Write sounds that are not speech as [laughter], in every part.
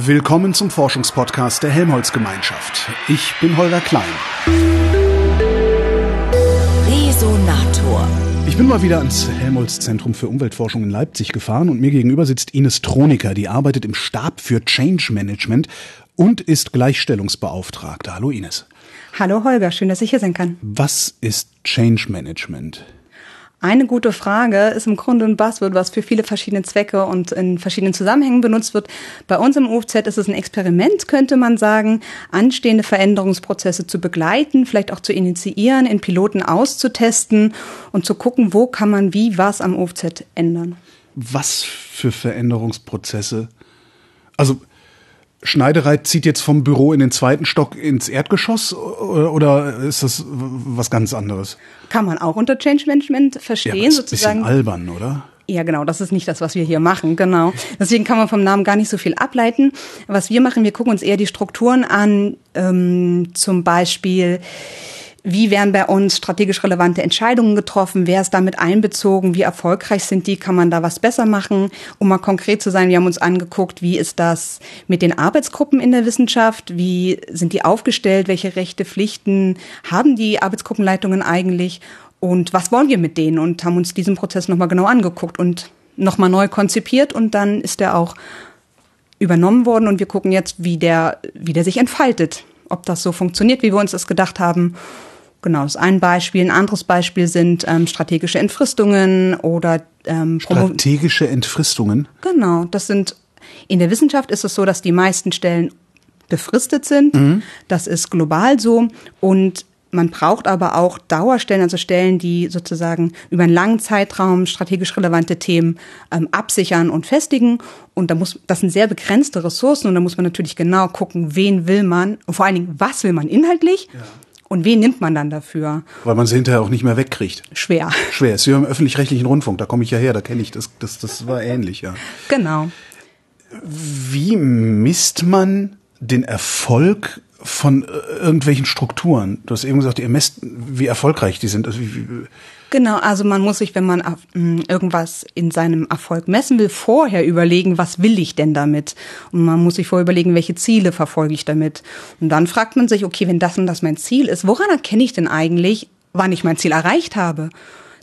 Willkommen zum Forschungspodcast der Helmholtz-Gemeinschaft. Ich bin Holger Klein. Resonator. Ich bin mal wieder ans Helmholtz-Zentrum für Umweltforschung in Leipzig gefahren und mir gegenüber sitzt Ines Troniker, die arbeitet im Stab für Change Management und ist Gleichstellungsbeauftragte. Hallo Ines. Hallo Holger, schön, dass ich hier sein kann. Was ist Change Management? Eine gute Frage ist im Grunde ein Buzzword, was für viele verschiedene Zwecke und in verschiedenen Zusammenhängen benutzt wird. Bei uns im UFZ ist es ein Experiment, könnte man sagen, anstehende Veränderungsprozesse zu begleiten, vielleicht auch zu initiieren, in Piloten auszutesten und zu gucken, wo kann man wie was am UFZ ändern. Was für Veränderungsprozesse? Also Schneidereit zieht jetzt vom Büro in den zweiten Stock ins Erdgeschoss oder ist das was ganz anderes? Kann man auch unter Change Management verstehen, ja, das sozusagen. Ist ein bisschen albern, oder? Ja, genau, das ist nicht das, was wir hier machen, genau. Deswegen kann man vom Namen gar nicht so viel ableiten. Was wir machen, wir gucken uns eher die Strukturen an, ähm, zum Beispiel wie werden bei uns strategisch relevante Entscheidungen getroffen? Wer ist damit einbezogen? Wie erfolgreich sind die? Kann man da was besser machen? Um mal konkret zu sein, wir haben uns angeguckt, wie ist das mit den Arbeitsgruppen in der Wissenschaft? Wie sind die aufgestellt? Welche Rechte, Pflichten haben die Arbeitsgruppenleitungen eigentlich? Und was wollen wir mit denen? Und haben uns diesen Prozess nochmal genau angeguckt und nochmal neu konzipiert. Und dann ist der auch übernommen worden. Und wir gucken jetzt, wie der, wie der sich entfaltet. Ob das so funktioniert, wie wir uns das gedacht haben Genau, das ist ein Beispiel. Ein anderes Beispiel sind ähm, strategische Entfristungen oder ähm, strategische Entfristungen. Genau, das sind in der Wissenschaft ist es so, dass die meisten Stellen befristet sind. Mhm. Das ist global so und man braucht aber auch Dauerstellen, also Stellen, die sozusagen über einen langen Zeitraum strategisch relevante Themen ähm, absichern und festigen. Und da muss, das sind sehr begrenzte Ressourcen und da muss man natürlich genau gucken, wen will man und vor allen Dingen, was will man inhaltlich. Ja und wen nimmt man dann dafür? Weil man sie hinterher auch nicht mehr wegkriegt. Schwer. Schwer. Ist wie im öffentlich-rechtlichen Rundfunk, da komme ich ja her, da kenne ich das, das, das war ähnlich, ja. Genau. Wie misst man den Erfolg von irgendwelchen Strukturen? Du hast eben gesagt, ihr messt, wie erfolgreich die sind. Also wie, wie, Genau, also man muss sich, wenn man äh, irgendwas in seinem Erfolg messen will, vorher überlegen, was will ich denn damit? Und man muss sich vorher überlegen, welche Ziele verfolge ich damit? Und dann fragt man sich, okay, wenn das und das mein Ziel ist, woran erkenne ich denn eigentlich, wann ich mein Ziel erreicht habe?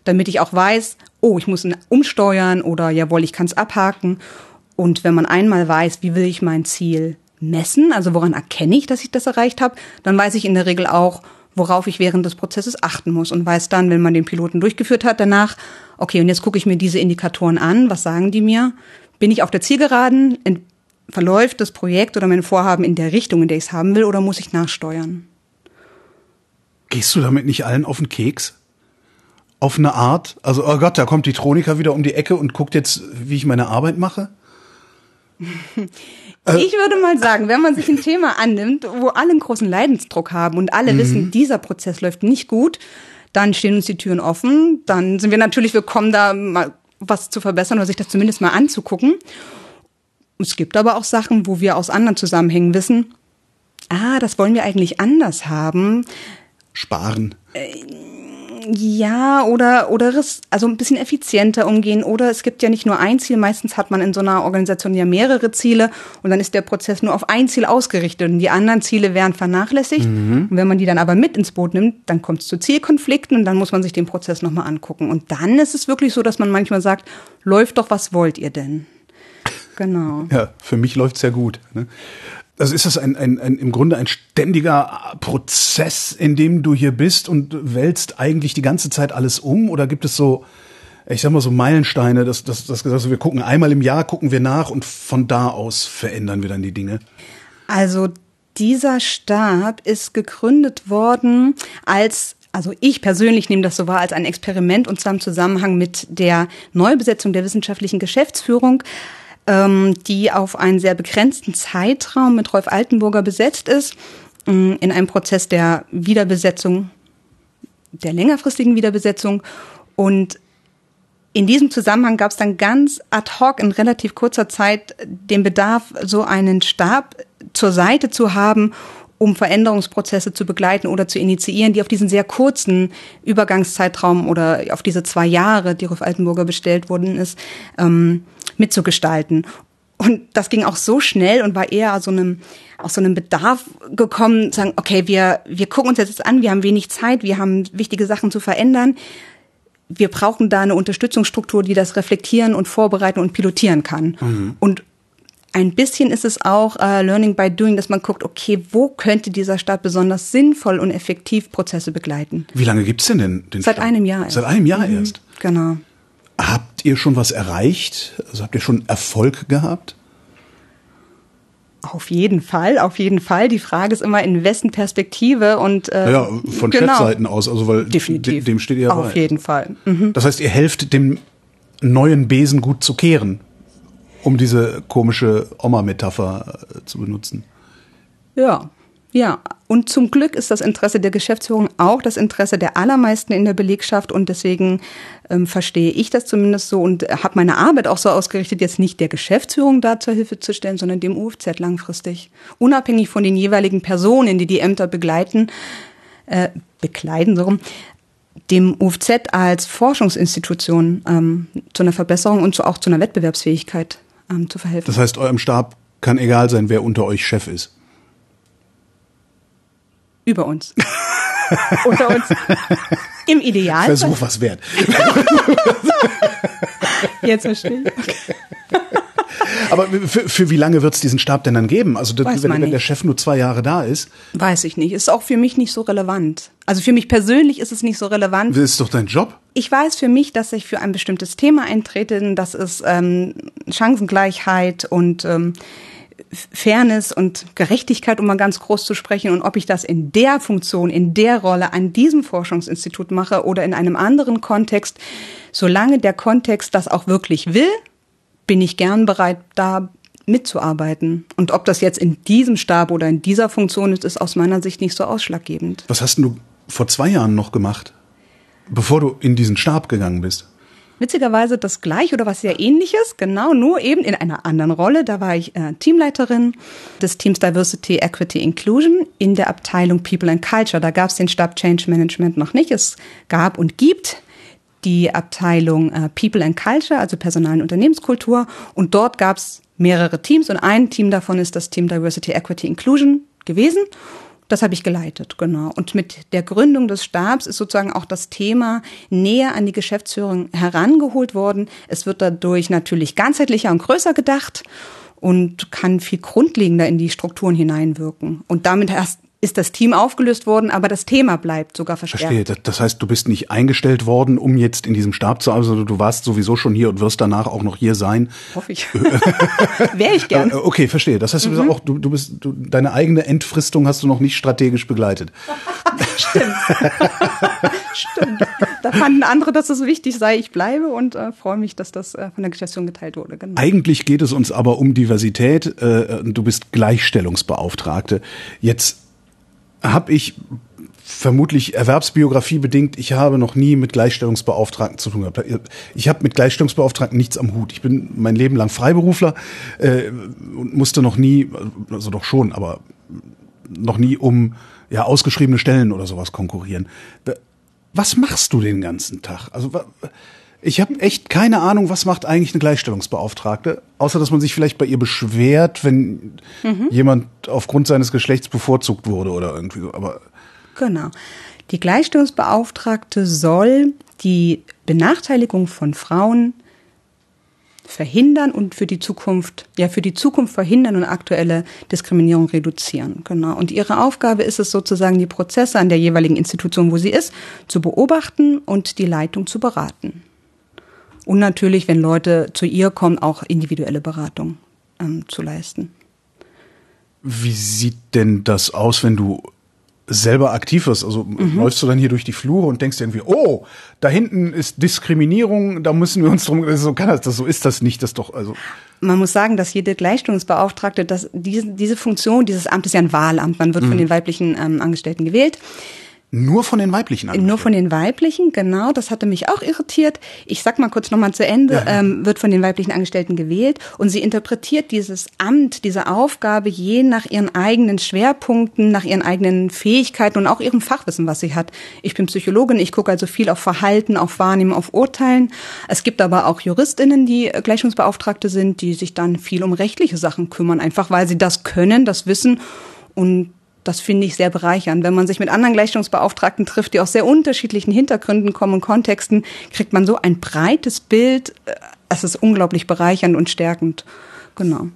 Damit ich auch weiß, oh, ich muss umsteuern oder jawohl, ich kann es abhaken. Und wenn man einmal weiß, wie will ich mein Ziel messen, also woran erkenne ich, dass ich das erreicht habe, dann weiß ich in der Regel auch, worauf ich während des Prozesses achten muss und weiß dann, wenn man den Piloten durchgeführt hat, danach, okay, und jetzt gucke ich mir diese Indikatoren an, was sagen die mir? Bin ich auf der Zielgeraden? Verläuft das Projekt oder mein Vorhaben in der Richtung, in der ich es haben will, oder muss ich nachsteuern? Gehst du damit nicht allen auf den Keks? Auf eine Art? Also, oh Gott, da kommt die Tronika wieder um die Ecke und guckt jetzt, wie ich meine Arbeit mache? [laughs] Äh. Ich würde mal sagen, wenn man sich ein Thema annimmt, wo alle einen großen Leidensdruck haben und alle mhm. wissen, dieser Prozess läuft nicht gut, dann stehen uns die Türen offen. Dann sind wir natürlich willkommen, da mal was zu verbessern oder sich das zumindest mal anzugucken. Es gibt aber auch Sachen, wo wir aus anderen Zusammenhängen wissen, ah, das wollen wir eigentlich anders haben. Sparen. Äh, ja, oder, oder also ein bisschen effizienter umgehen. Oder es gibt ja nicht nur ein Ziel. Meistens hat man in so einer Organisation ja mehrere Ziele und dann ist der Prozess nur auf ein Ziel ausgerichtet und die anderen Ziele werden vernachlässigt. Mhm. Und wenn man die dann aber mit ins Boot nimmt, dann kommt es zu Zielkonflikten und dann muss man sich den Prozess nochmal angucken. Und dann ist es wirklich so, dass man manchmal sagt, läuft doch, was wollt ihr denn? Genau. Ja, für mich läuft's ja gut. Ne? Also ist das ein, ein, ein, im Grunde ein ständiger Prozess, in dem du hier bist und wälzt eigentlich die ganze Zeit alles um? Oder gibt es so, ich sag mal so Meilensteine, dass, dass, dass gesagt, wir gucken einmal im Jahr, gucken wir nach und von da aus verändern wir dann die Dinge? Also dieser Stab ist gegründet worden als also ich persönlich nehme das so wahr als ein Experiment und zwar im Zusammenhang mit der Neubesetzung der wissenschaftlichen Geschäftsführung die auf einen sehr begrenzten Zeitraum mit Rolf Altenburger besetzt ist, ähm, in einem Prozess der Wiederbesetzung, der längerfristigen Wiederbesetzung. Und in diesem Zusammenhang gab es dann ganz ad hoc in relativ kurzer Zeit den Bedarf, so einen Stab zur Seite zu haben, um Veränderungsprozesse zu begleiten oder zu initiieren, die auf diesen sehr kurzen Übergangszeitraum oder auf diese zwei Jahre, die Rolf Altenburger bestellt worden ist, ähm, mitzugestalten. Und das ging auch so schnell und war eher aus so einem, aus so einem Bedarf gekommen, zu sagen, okay, wir, wir gucken uns jetzt an, wir haben wenig Zeit, wir haben wichtige Sachen zu verändern. Wir brauchen da eine Unterstützungsstruktur, die das reflektieren und vorbereiten und pilotieren kann. Mhm. Und ein bisschen ist es auch uh, Learning by Doing, dass man guckt, okay, wo könnte dieser Staat besonders sinnvoll und effektiv Prozesse begleiten. Wie lange gibt's denn den, den Seit Staat? einem Jahr. Seit einem Jahr mhm. erst? Genau. Habt ihr schon was erreicht? Also habt ihr schon Erfolg gehabt? Auf jeden Fall, auf jeden Fall. Die Frage ist immer, in wessen Perspektive und äh, ja, von genau. Chefseiten aus, also weil Definitiv. dem steht ihr Auf bei. jeden Fall. Mhm. Das heißt, ihr helft dem neuen Besen gut zu kehren um diese komische Oma-Metapher äh, zu benutzen. Ja, ja. Und zum Glück ist das Interesse der Geschäftsführung auch das Interesse der allermeisten in der Belegschaft und deswegen ähm, verstehe ich das zumindest so und habe meine Arbeit auch so ausgerichtet, jetzt nicht der Geschäftsführung da zur Hilfe zu stellen, sondern dem UFZ langfristig. Unabhängig von den jeweiligen Personen, die die Ämter begleiten, äh, bekleiden, so rum, dem UFZ als Forschungsinstitution ähm, zu einer Verbesserung und zu, auch zu einer Wettbewerbsfähigkeit ähm, zu verhelfen. Das heißt, eurem Stab kann egal sein, wer unter euch Chef ist. Über uns. [laughs] unter uns. Im Ideal. Versuch was wert. [laughs] Jetzt verstehe ich. Okay. Aber für, für wie lange wird es diesen Stab denn dann geben? Also das, wenn, wenn der Chef nur zwei Jahre da ist? Weiß ich nicht. Ist auch für mich nicht so relevant. Also für mich persönlich ist es nicht so relevant. Das ist doch dein Job. Ich weiß für mich, dass ich für ein bestimmtes Thema eintrete. Das ist ähm, Chancengleichheit und ähm, Fairness und Gerechtigkeit, um mal ganz groß zu sprechen, und ob ich das in der Funktion, in der Rolle an diesem Forschungsinstitut mache oder in einem anderen Kontext, solange der Kontext das auch wirklich will bin ich gern bereit, da mitzuarbeiten. Und ob das jetzt in diesem Stab oder in dieser Funktion ist, ist aus meiner Sicht nicht so ausschlaggebend. Was hast du vor zwei Jahren noch gemacht, bevor du in diesen Stab gegangen bist? Witzigerweise das gleiche oder was sehr ähnliches, genau, nur eben in einer anderen Rolle. Da war ich äh, Teamleiterin des Teams Diversity, Equity, Inclusion in der Abteilung People and Culture. Da gab es den Stab Change Management noch nicht. Es gab und gibt die Abteilung äh, People and Culture, also Personal- und Unternehmenskultur. Und dort gab es mehrere Teams und ein Team davon ist das Team Diversity, Equity, Inclusion gewesen. Das habe ich geleitet, genau. Und mit der Gründung des Stabs ist sozusagen auch das Thema näher an die Geschäftsführung herangeholt worden. Es wird dadurch natürlich ganzheitlicher und größer gedacht und kann viel grundlegender in die Strukturen hineinwirken. Und damit erst ist das Team aufgelöst worden, aber das Thema bleibt sogar verstärkt. Verstehe. Das heißt, du bist nicht eingestellt worden, um jetzt in diesem Stab zu arbeiten, also du warst sowieso schon hier und wirst danach auch noch hier sein. Hoffe ich. [laughs] Wäre ich gern. Äh, okay, verstehe. Das heißt, du bist mhm. auch, du, du bist, du, deine eigene Entfristung hast du noch nicht strategisch begleitet. [laughs] Stimmt. [laughs] Stimmt. Da fanden andere, dass es wichtig sei, ich bleibe und äh, freue mich, dass das äh, von der Geschäftsführung geteilt wurde. Genau. Eigentlich geht es uns aber um Diversität. Äh, du bist Gleichstellungsbeauftragte. Jetzt habe ich vermutlich Erwerbsbiografie bedingt, ich habe noch nie mit Gleichstellungsbeauftragten zu tun gehabt. Ich habe mit Gleichstellungsbeauftragten nichts am Hut. Ich bin mein Leben lang Freiberufler äh, und musste noch nie, also doch schon, aber noch nie um ja ausgeschriebene Stellen oder sowas konkurrieren. Was machst du den ganzen Tag? Also ich habe echt keine Ahnung, was macht eigentlich eine Gleichstellungsbeauftragte, außer dass man sich vielleicht bei ihr beschwert, wenn mhm. jemand aufgrund seines Geschlechts bevorzugt wurde oder irgendwie so. Aber genau. Die Gleichstellungsbeauftragte soll die Benachteiligung von Frauen verhindern und für die Zukunft, ja, für die Zukunft verhindern und aktuelle Diskriminierung reduzieren. Genau. Und ihre Aufgabe ist es sozusagen, die Prozesse an der jeweiligen Institution, wo sie ist, zu beobachten und die Leitung zu beraten. Und natürlich, wenn Leute zu ihr kommen, auch individuelle Beratung ähm, zu leisten. Wie sieht denn das aus, wenn du selber aktiv wirst? Also mhm. läufst du dann hier durch die Flure und denkst irgendwie, oh, da hinten ist Diskriminierung, da müssen wir uns drum, so kann das, das so ist das nicht, das doch, also. Man muss sagen, dass jede Gleichstellungsbeauftragte, dass diese, diese Funktion, dieses Amt ist ja ein Wahlamt, man wird mhm. von den weiblichen ähm, Angestellten gewählt Nur von den weiblichen Angestellten? Nur von den weiblichen, genau. Das hatte mich auch irritiert. Ich sag mal kurz nochmal zu Ende, ja. ähm, wird von den weiblichen Angestellten gewählt und sie interpretiert dieses Amt, diese Aufgabe je nach ihren eigenen Schwerpunkten, nach ihren eigenen Fähigkeiten und auch ihrem Fachwissen, was sie hat. Ich bin Psychologin, ich gucke also viel auf Verhalten, auf Wahrnehmen, auf Urteilen. Es gibt aber auch JuristInnen, die Gleichungsbeauftragte sind, die sich dann viel um rechtliche Sachen kümmern, einfach weil sie das können, das wissen und das finde ich sehr bereichernd. Wenn man sich mit anderen Gleichstellungsbeauftragten trifft, die aus sehr unterschiedlichen Hintergründen kommen und Kontexten, kriegt man so ein breites Bild. Es ist unglaublich bereichernd und stärkend. Genau.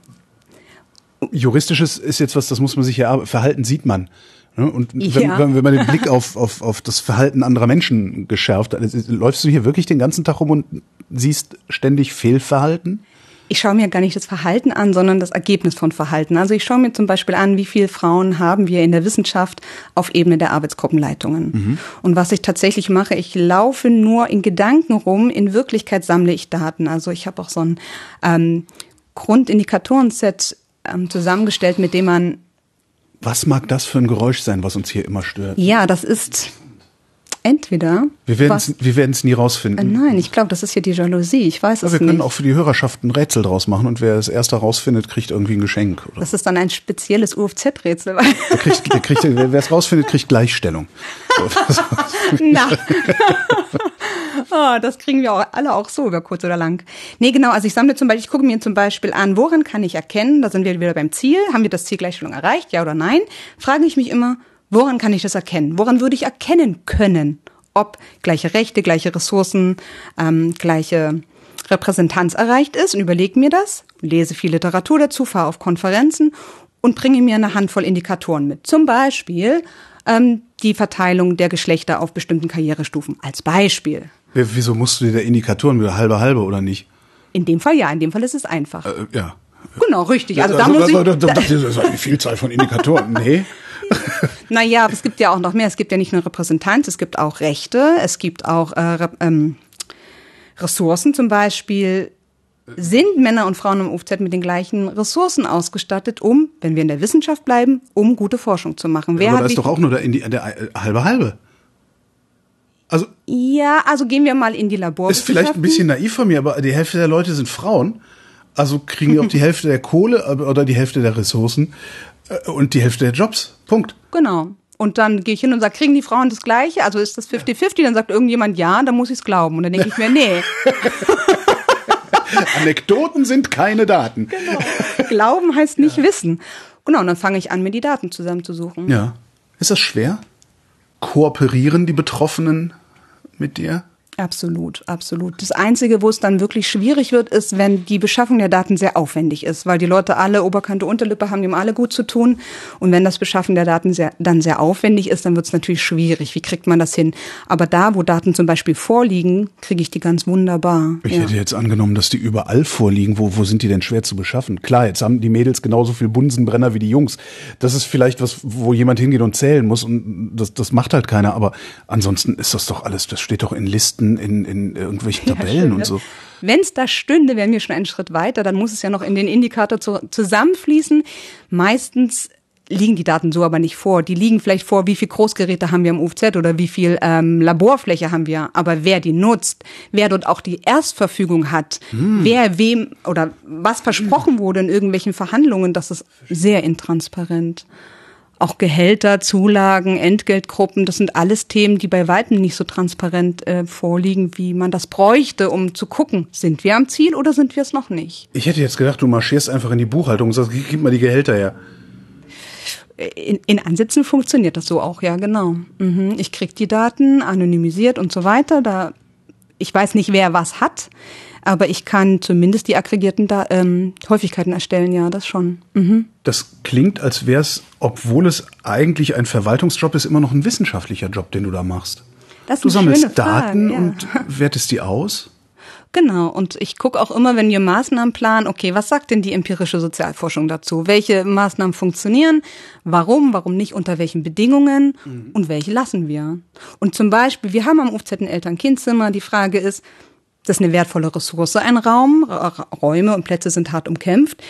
Juristisches ist jetzt was, das muss man sich ja, Verhalten sieht man. Ne? Und wenn, ja. wenn, wenn man den Blick auf, auf, auf das Verhalten anderer Menschen geschärft hat, läufst du hier wirklich den ganzen Tag rum und siehst ständig Fehlverhalten? Ich schaue mir gar nicht das Verhalten an, sondern das Ergebnis von Verhalten. Also ich schaue mir zum Beispiel an, wie viele Frauen haben wir in der Wissenschaft auf Ebene der Arbeitsgruppenleitungen. Mhm. Und was ich tatsächlich mache, ich laufe nur in Gedanken rum, in Wirklichkeit sammle ich Daten. Also ich habe auch so ein ähm, Grundindikatorenset ähm, zusammengestellt, mit dem man was mag das für ein Geräusch sein, was uns hier immer stört? Ja, das ist entweder. Wir werden es nie rausfinden. Äh, nein, ich glaube, das ist hier die Jalousie. Ich weiß ja, es nicht. Wir können auch für die Hörerschaft ein Rätsel draus machen und wer es erst rausfindet, kriegt irgendwie ein Geschenk. Oder? Das ist dann ein spezielles UFZ-Rätsel. Wer es rausfindet, kriegt Gleichstellung. [laughs] Na. [laughs] oh, das kriegen wir auch alle auch so über kurz oder lang. Nee, genau. Also ich sammle zum Beispiel, ich gucke mir zum Beispiel an, woran kann ich erkennen, da sind wir wieder beim Ziel, haben wir das Ziel Gleichstellung erreicht, ja oder nein? Frage ich mich immer, Woran kann ich das erkennen? Woran würde ich erkennen können, ob gleiche Rechte, gleiche Ressourcen, ähm, gleiche Repräsentanz erreicht ist und überlege mir das, lese viel Literatur dazu, fahre auf Konferenzen und bringe mir eine Handvoll Indikatoren mit. Zum Beispiel ähm, die Verteilung der Geschlechter auf bestimmten Karrierestufen als Beispiel. Wieso musst du dir da Indikatoren wieder halbe halbe oder nicht? In dem Fall ja, in dem Fall ist es einfach. Äh, ja. Genau, richtig. Also, also da muss ich. Da, da, das ist eine Vielzahl von Indikatoren. Nee. [laughs] naja, es gibt ja auch noch mehr. Es gibt ja nicht nur Repräsentanz, es gibt auch Rechte, es gibt auch äh, ähm, Ressourcen zum Beispiel. Sind Männer und Frauen im UFZ mit den gleichen Ressourcen ausgestattet, um, wenn wir in der Wissenschaft bleiben, um gute Forschung zu machen? Wer aber da ist doch auch nur der, der, der halbe halbe. Also ja, also gehen wir mal in die Labor. Ist vielleicht ein bisschen naiv von mir, aber die Hälfte der Leute sind Frauen. Also kriegen die auch die [laughs] Hälfte der Kohle oder die Hälfte der Ressourcen. Äh, und die Hälfte der Jobs. Punkt. Genau. Und dann gehe ich hin und sage, kriegen die Frauen das Gleiche? Also ist das 50-50? Dann sagt irgendjemand ja, dann muss ich es glauben. Und dann denke ich mir, nee. [laughs] Anekdoten sind keine Daten. Genau. Glauben heißt nicht ja. wissen. Genau, und dann fange ich an, mir die Daten zusammenzusuchen. Ja. Ist das schwer? Kooperieren die Betroffenen mit dir? Absolut, absolut. Das Einzige, wo es dann wirklich schwierig wird, ist, wenn die Beschaffung der Daten sehr aufwendig ist, weil die Leute alle Oberkante, Unterlippe haben, die haben alle gut zu tun. Und wenn das Beschaffen der Daten sehr, dann sehr aufwendig ist, dann wird es natürlich schwierig. Wie kriegt man das hin? Aber da, wo Daten zum Beispiel vorliegen, kriege ich die ganz wunderbar. Ich ja. hätte jetzt angenommen, dass die überall vorliegen. Wo, wo sind die denn schwer zu beschaffen? Klar, jetzt haben die Mädels genauso viel Bunsenbrenner wie die Jungs. Das ist vielleicht was, wo jemand hingeht und zählen muss und das, das macht halt keiner. Aber ansonsten ist das doch alles, das steht doch in Listen in, in irgendwelchen [laughs] Tabellen schön, und so. Wenn es da stünde, wären wir schon einen Schritt weiter. Dann muss es ja noch in den Indikator zu, zusammenfließen. Meistens liegen die Daten so aber nicht vor. Die liegen vielleicht vor, wie viel Großgeräte haben wir im UFZ oder wie viel ähm, Laborfläche haben wir. Aber wer die nutzt, wer dort auch die Erstverfügung hat, hm. wer wem oder was versprochen wurde in irgendwelchen Verhandlungen, das ist sehr intransparent. Auch Gehälter, Zulagen, Entgeltgruppen, das sind alles Themen, die bei weitem nicht so transparent äh, vorliegen, wie man das bräuchte, um zu gucken, sind wir am Ziel oder sind wir es noch nicht. Ich hätte jetzt gedacht, du marschierst einfach in die Buchhaltung und sagst, gib mal die Gehälter her. In, in Ansätzen funktioniert das so auch, ja, genau. Mhm. Ich krieg die Daten anonymisiert und so weiter. Da ich weiß nicht, wer was hat, aber ich kann zumindest die aggregierten da ähm, Häufigkeiten erstellen, ja, das schon. Mhm. Das klingt, als wäre es, obwohl es eigentlich ein Verwaltungsjob ist, immer noch ein wissenschaftlicher Job, den du da machst. Das ist du sammelst Frage, Daten ja. und wertest die aus? Genau, und ich gucke auch immer, wenn wir Maßnahmen planen, okay, was sagt denn die empirische Sozialforschung dazu? Welche Maßnahmen funktionieren? Warum? Warum nicht? Unter welchen Bedingungen? Mhm. Und welche lassen wir? Und zum Beispiel, wir haben am UFZ ein Eltern-Kind-Zimmer. Die Frage ist, das ist eine wertvolle Ressource, ein Raum. Räume und Plätze sind hart umkämpft.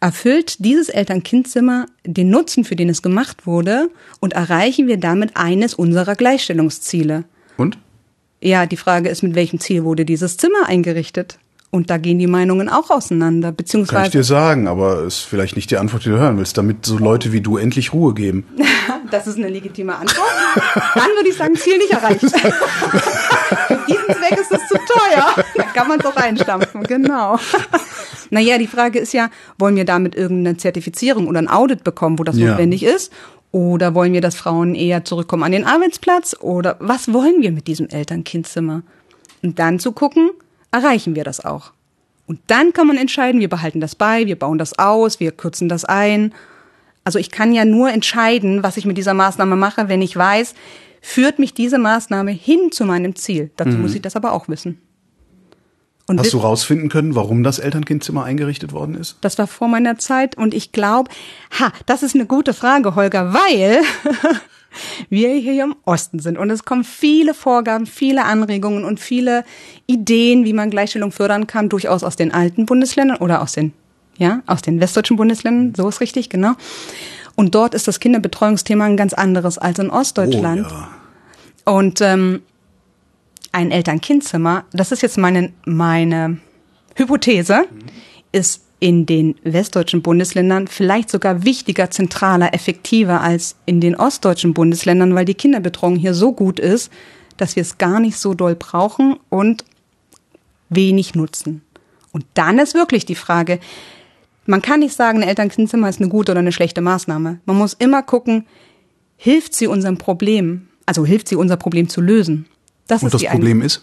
Erfüllt dieses Eltern-Kind-Zimmer den Nutzen, für den es gemacht wurde, und erreichen wir damit eines unserer Gleichstellungsziele? Und? Ja, die Frage ist, mit welchem Ziel wurde dieses Zimmer eingerichtet? Und da gehen die Meinungen auch auseinander, Kann ich beziehungsweise dir sagen, aber ist vielleicht nicht die Antwort, die du hören willst, damit so Leute wie du endlich Ruhe geben. [laughs] das ist eine legitime Antwort. Dann würde ich sagen, Ziel nicht erreicht. [laughs] Diesen Zweck ist es zu teuer. [laughs] Da kann man es auch einstampfen, genau. [laughs] Naja, die Frage ist ja, wollen wir damit irgendeine Zertifizierung oder ein Audit bekommen, wo das Ja. notwendig ist? Oder wollen wir, dass Frauen eher zurückkommen an den Arbeitsplatz? Oder was wollen wir mit diesem Eltern-Kind-Zimmer? Und dann zu gucken, erreichen wir das auch? Und dann kann man entscheiden, wir behalten das bei, wir bauen das aus, wir kürzen das ein. Also ich kann ja nur entscheiden, was ich mit dieser Maßnahme mache, wenn ich weiß, führt mich diese Maßnahme hin zu meinem Ziel. Dazu muss ich das aber auch wissen. Und Hast du rausfinden können, warum das Elternkindzimmer eingerichtet worden ist? das war vor meiner Zeit und ich glaube, ha, das ist eine gute Frage, Holger, weil [laughs] wir hier im Osten sind und es kommen viele Vorgaben, viele Anregungen und viele Ideen, wie man Gleichstellung fördern kann, durchaus aus den alten Bundesländern oder aus den, ja, aus den westdeutschen Bundesländern, so ist richtig, genau. Und dort ist das Kinderbetreuungsthema ein ganz anderes als in Ostdeutschland. Oh, ja. Und ähm, ein Eltern-Kind-Zimmer, das ist jetzt meine, meine Hypothese, ist in den westdeutschen Bundesländern vielleicht sogar wichtiger, zentraler, effektiver als in den ostdeutschen Bundesländern, weil die Kinderbetreuung hier so gut ist, dass wir es gar nicht so doll brauchen und wenig nutzen. Und dann ist wirklich die Frage, man kann nicht sagen, ein Eltern-Kind-Zimmer ist eine gute oder eine schlechte Maßnahme. Man muss immer gucken, hilft sie unserem Problem, also hilft sie unser Problem zu lösen. Das Und ist das Problem ist?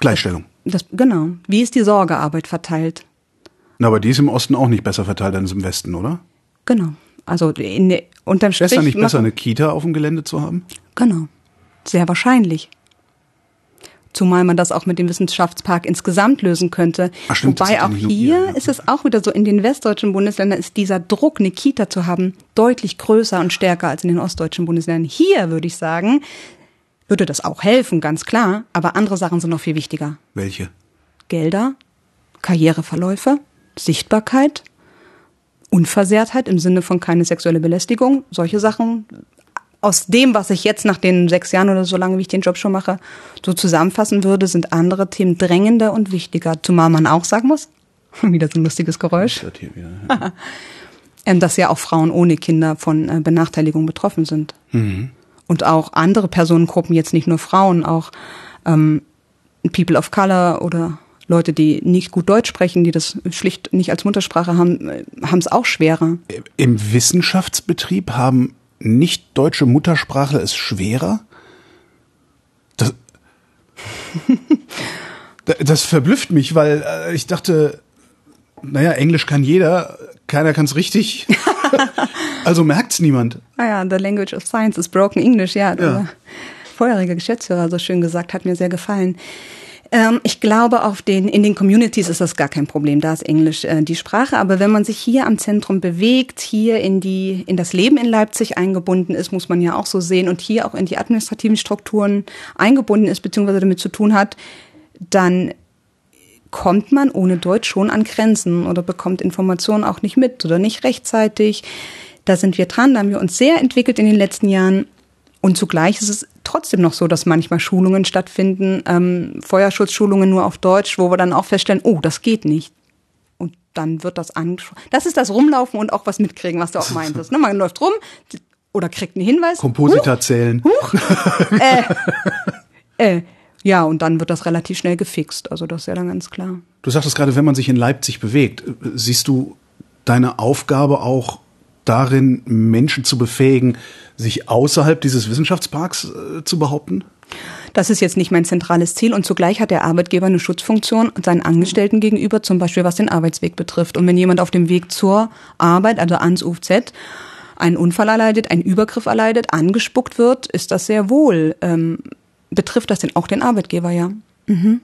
Gleichstellung. Das, genau. Wie ist die Sorgearbeit verteilt? Na, aber die ist im Osten auch nicht besser verteilt als im Westen, oder? Genau. Also in, der- unterm Strich. Wäre es nicht besser, eine Kita auf dem Gelände zu haben? Genau. Sehr wahrscheinlich. Zumal man das auch mit dem Wissenschaftspark insgesamt lösen könnte. Ach stimmt, Wobei auch hier ja. ist es auch wieder so, in den westdeutschen Bundesländern ist dieser Druck, eine Kita zu haben, deutlich größer und stärker als in den ostdeutschen Bundesländern. Hier würde ich sagen, würde das auch helfen, ganz klar, aber andere Sachen sind noch viel wichtiger. Welche? Gelder, Karriereverläufe, Sichtbarkeit, Unversehrtheit im Sinne von keine sexuelle Belästigung, solche Sachen. Aus dem, was ich jetzt nach den sechs Jahren oder so lange, wie ich den Job schon mache, so zusammenfassen würde, sind andere Themen drängender und wichtiger. Zumal man auch sagen muss, [laughs] wieder so ein lustiges Geräusch, Das hier wieder. ähm, dass ja auch Frauen ohne Kinder von äh, Benachteiligung betroffen sind. Und auch andere Personengruppen, jetzt nicht nur Frauen, auch ähm, People of Color oder Leute, die nicht gut Deutsch sprechen, die das schlicht nicht als Muttersprache haben, äh, haben es auch schwerer. Im Wissenschaftsbetrieb haben nicht deutsche Muttersprachler es schwerer? Das, [laughs] das verblüfft mich, weil äh, ich dachte, naja, Englisch kann jeder, keiner kann es richtig. [laughs] also merkt's niemand. Ah ja, the language of science is broken English, ja. Ja. Der vorherige Geschäftsführer so schön gesagt, hat mir sehr gefallen. Ähm, ich glaube, auf den, in den Communities ist das gar kein Problem. Da ist Englisch äh, die Sprache. Aber wenn man sich hier am Zentrum bewegt, hier in die, in das Leben in Leipzig eingebunden ist, muss man ja auch so sehen und hier auch in die administrativen Strukturen eingebunden ist, beziehungsweise damit zu tun hat, dann kommt man ohne Deutsch schon an Grenzen oder bekommt Informationen auch nicht mit oder nicht rechtzeitig. Da sind wir dran, da haben wir uns sehr entwickelt in den letzten Jahren. Und zugleich ist es trotzdem noch so, dass manchmal Schulungen stattfinden, ähm, Feuerschutzschulungen nur auf Deutsch, wo wir dann auch feststellen, oh, das geht nicht. Und dann wird das angesprochen. Das ist das Rumlaufen und auch was mitkriegen, was du auch meintest. Ne? Man läuft rum oder kriegt einen Hinweis. Komposita zählen. [laughs] Äh, ja, und dann wird das relativ schnell gefixt. Also das ist ja dann ganz klar. Du sagtest gerade, wenn man sich in Leipzig bewegt, äh, siehst du deine Aufgabe auch darin, Menschen zu befähigen, sich außerhalb dieses Wissenschaftsparks äh, zu behaupten? Das ist jetzt nicht mein zentrales Ziel und zugleich hat der Arbeitgeber eine Schutzfunktion seinen Angestellten gegenüber, zum Beispiel was den Arbeitsweg betrifft. Und wenn jemand auf dem Weg zur Arbeit, also ans UFZ, einen Unfall erleidet, einen Übergriff erleidet, angespuckt wird, ist das sehr wohl, ähm, betrifft das denn auch den Arbeitgeber, ja. Mhm.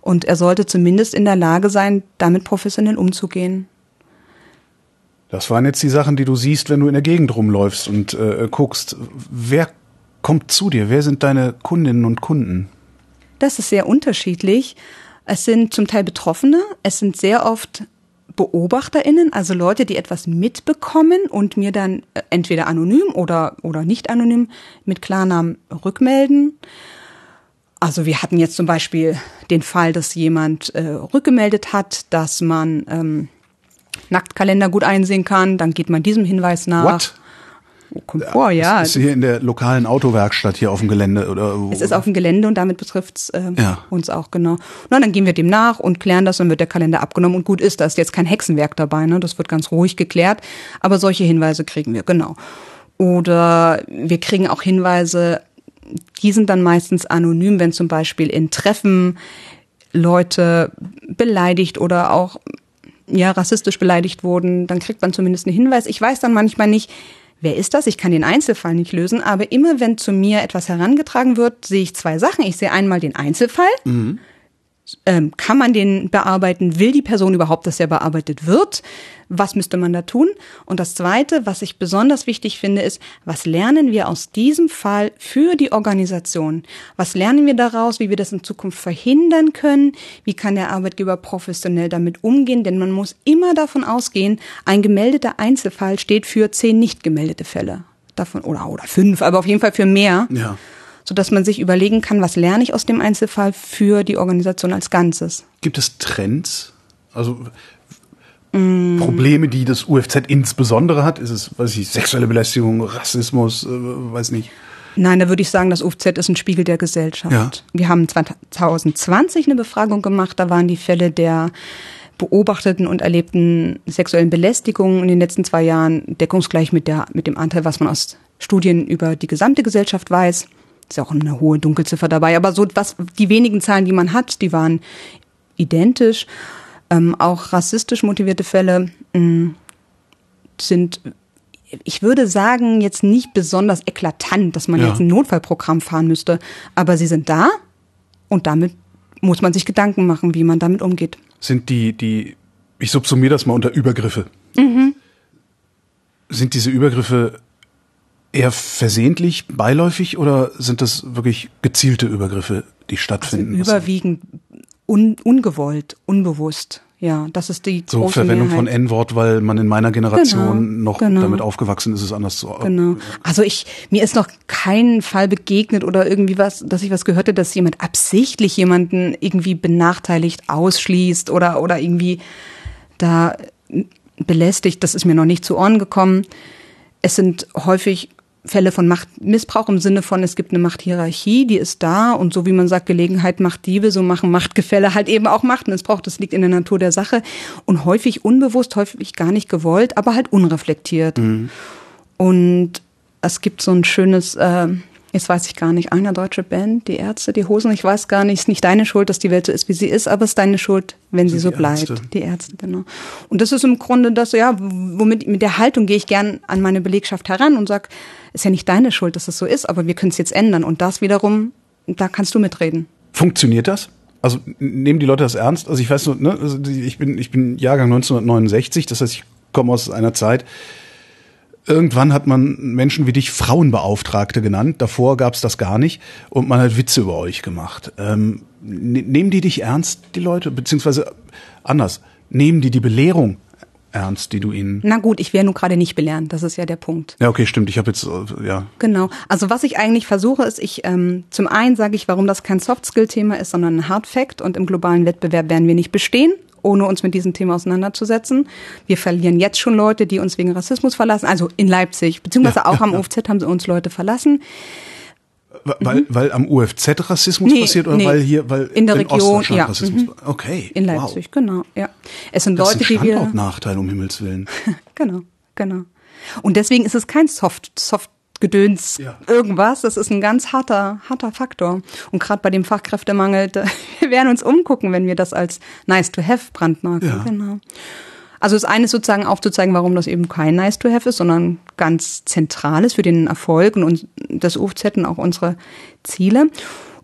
Und er sollte zumindest in der Lage sein, damit professionell umzugehen. Das waren jetzt die Sachen, die du siehst, wenn du in der Gegend rumläufst und äh, guckst. Wer kommt zu dir? Wer sind deine Kundinnen und Kunden? Das ist sehr unterschiedlich. Es sind zum Teil Betroffene, es sind sehr oft BeobachterInnen, also Leute, die etwas mitbekommen und mir dann äh, entweder anonym oder, oder nicht anonym mit Klarnamen rückmelden. Also wir hatten jetzt zum Beispiel den Fall, dass jemand äh, rückgemeldet hat, dass man ähm, Nacktkalender gut einsehen kann. Dann geht man diesem Hinweis nach. What? Kommt vor, ja. Ist hier in der lokalen Autowerkstatt hier auf dem Gelände oder wo? Es ist auf dem Gelände und damit betrifft es äh, Ja. uns auch genau. Na, dann gehen wir dem nach und klären das, dann wird der Kalender abgenommen und gut ist. Da ist jetzt kein Hexenwerk dabei, ne? Das wird ganz ruhig geklärt. Aber solche Hinweise kriegen wir, genau. Oder wir kriegen auch Hinweise, die sind dann meistens anonym, wenn zum Beispiel in Treffen Leute beleidigt oder auch ja rassistisch beleidigt wurden, dann kriegt man zumindest einen Hinweis. Ich weiß dann manchmal nicht, wer ist das? Ich kann den Einzelfall nicht lösen, aber immer wenn zu mir etwas herangetragen wird, sehe ich zwei Sachen. Ich sehe einmal den Einzelfall. Ähm, kann man den bearbeiten? Will die Person überhaupt, dass er bearbeitet wird? Was müsste man da tun? Und das Zweite, was ich besonders wichtig finde, ist, was lernen wir aus diesem Fall für die Organisation? Was lernen wir daraus, wie wir das in Zukunft verhindern können? Wie kann der Arbeitgeber professionell damit umgehen? Denn man muss immer davon ausgehen, ein gemeldeter Einzelfall steht für zehn nicht gemeldete Fälle. Davon, oder, oder fünf, aber auf jeden Fall für mehr Ja. Sodass man sich überlegen kann, was lerne ich aus dem Einzelfall für die Organisation als Ganzes. Gibt es Trends? Also Probleme, die das UFZ insbesondere hat? Ist es, weiß ich, sexuelle Belästigung, Rassismus, äh, weiß nicht. Nein, da würde ich sagen, das UFZ ist ein Spiegel der Gesellschaft. Ja. Wir haben 2020 eine Befragung gemacht, da waren die Fälle der beobachteten und erlebten sexuellen Belästigungen in den letzten zwei Jahren deckungsgleich mit, der, mit dem Anteil, was man aus Studien über die gesamte Gesellschaft weiß. Ist ja auch eine hohe Dunkelziffer dabei, aber so was, die wenigen Zahlen, die man hat, die waren identisch. Ähm, auch rassistisch motivierte Fälle mh, sind, ich würde sagen, jetzt nicht besonders eklatant, dass man Ja. jetzt ein Notfallprogramm fahren müsste, aber sie sind da und damit muss man sich Gedanken machen, wie man damit umgeht. Sind die, die, ich subsumiere das mal unter Übergriffe. Sind diese Übergriffe eher versehentlich, beiläufig oder sind das wirklich gezielte Übergriffe, die stattfinden? Was- Überwiegend un, ungewollt, unbewusst. Ja, das ist die so große Verwendung Mehrheit. von N-Wort, weil man in meiner Generation Genau, noch genau. damit aufgewachsen ist, es anders zu Genau. Also ich, mir ist noch kein Fall begegnet oder irgendwie was, dass ich was gehört hätte, dass jemand absichtlich jemanden irgendwie benachteiligt, ausschließt oder, oder irgendwie da belästigt. Das ist mir noch nicht zu Ohren gekommen. Es sind häufig Fälle von Machtmissbrauch im Sinne von, es gibt eine Machthierarchie, die ist da und so wie man sagt, Gelegenheit macht Diebe, so machen Machtgefälle halt eben auch Machtmissbrauch. Das liegt in der Natur der Sache und häufig unbewusst, häufig gar nicht gewollt, aber halt unreflektiert. Und es gibt so ein schönes, äh, jetzt weiß ich gar nicht, eine deutsche Band, die Ärzte, die Hosen, ich weiß gar nicht, ist nicht deine Schuld, dass die Welt so ist, wie sie ist, aber es ist deine Schuld, wenn sie so die bleibt. Ärzte. Die Ärzte, genau. Und das ist im Grunde das, ja, womit mit der Haltung gehe ich gern an meine Belegschaft heran und sag, ist ja nicht deine Schuld, dass es so ist, aber wir können es jetzt ändern. Und das wiederum, da kannst du mitreden. Funktioniert das? Also nehmen die Leute das ernst? Also ich weiß nur, ne, also ich bin ich bin Jahrgang 1969, das heißt, ich komme aus einer Zeit. Irgendwann hat man Menschen wie dich Frauenbeauftragte genannt. Davor gab es das gar nicht und man hat Witze über euch gemacht. Ähm, ne- nehmen die dich ernst, die Leute, beziehungsweise anders? Nehmen die die Belehrung ernst, die du ihnen? Na gut, ich wäre nun gerade nicht belernt, das ist ja der Punkt. Ja, okay, stimmt. Ich habe jetzt äh, ja Genau. Also was ich eigentlich versuche, ist, ich ähm, zum einen sage ich, warum das kein Soft-Skill-Thema ist, sondern ein Hard-Fact und im globalen Wettbewerb werden wir nicht bestehen, ohne uns mit diesem Thema auseinanderzusetzen. Wir verlieren jetzt schon Leute, die uns wegen Rassismus verlassen, also in Leipzig, beziehungsweise Ja, auch ja, am ja. OFZ haben sie uns Leute verlassen. weil weil am UFZ Rassismus Nee, passiert oder nee. weil hier weil In der Region, Ostdeutschland ja, Rassismus mhm. okay In wow. Leipzig, genau, ja. Es sind Das Leute, ist ein die wir. Standortnachteil, um Himmels Willen. [laughs] Genau, genau. Und deswegen ist es kein Soft, Soft Gedöns Ja. irgendwas. Das ist ein ganz harter, harter Faktor. Und gerade bei dem Fachkräftemangel, da, [laughs] wir werden uns umgucken, wenn wir das als nice to have brandmarken. Ja. Genau. Also das eine ist sozusagen aufzuzeigen, warum das eben kein nice to have ist, sondern ganz zentral ist für den Erfolg und das UFZ und auch unsere Ziele.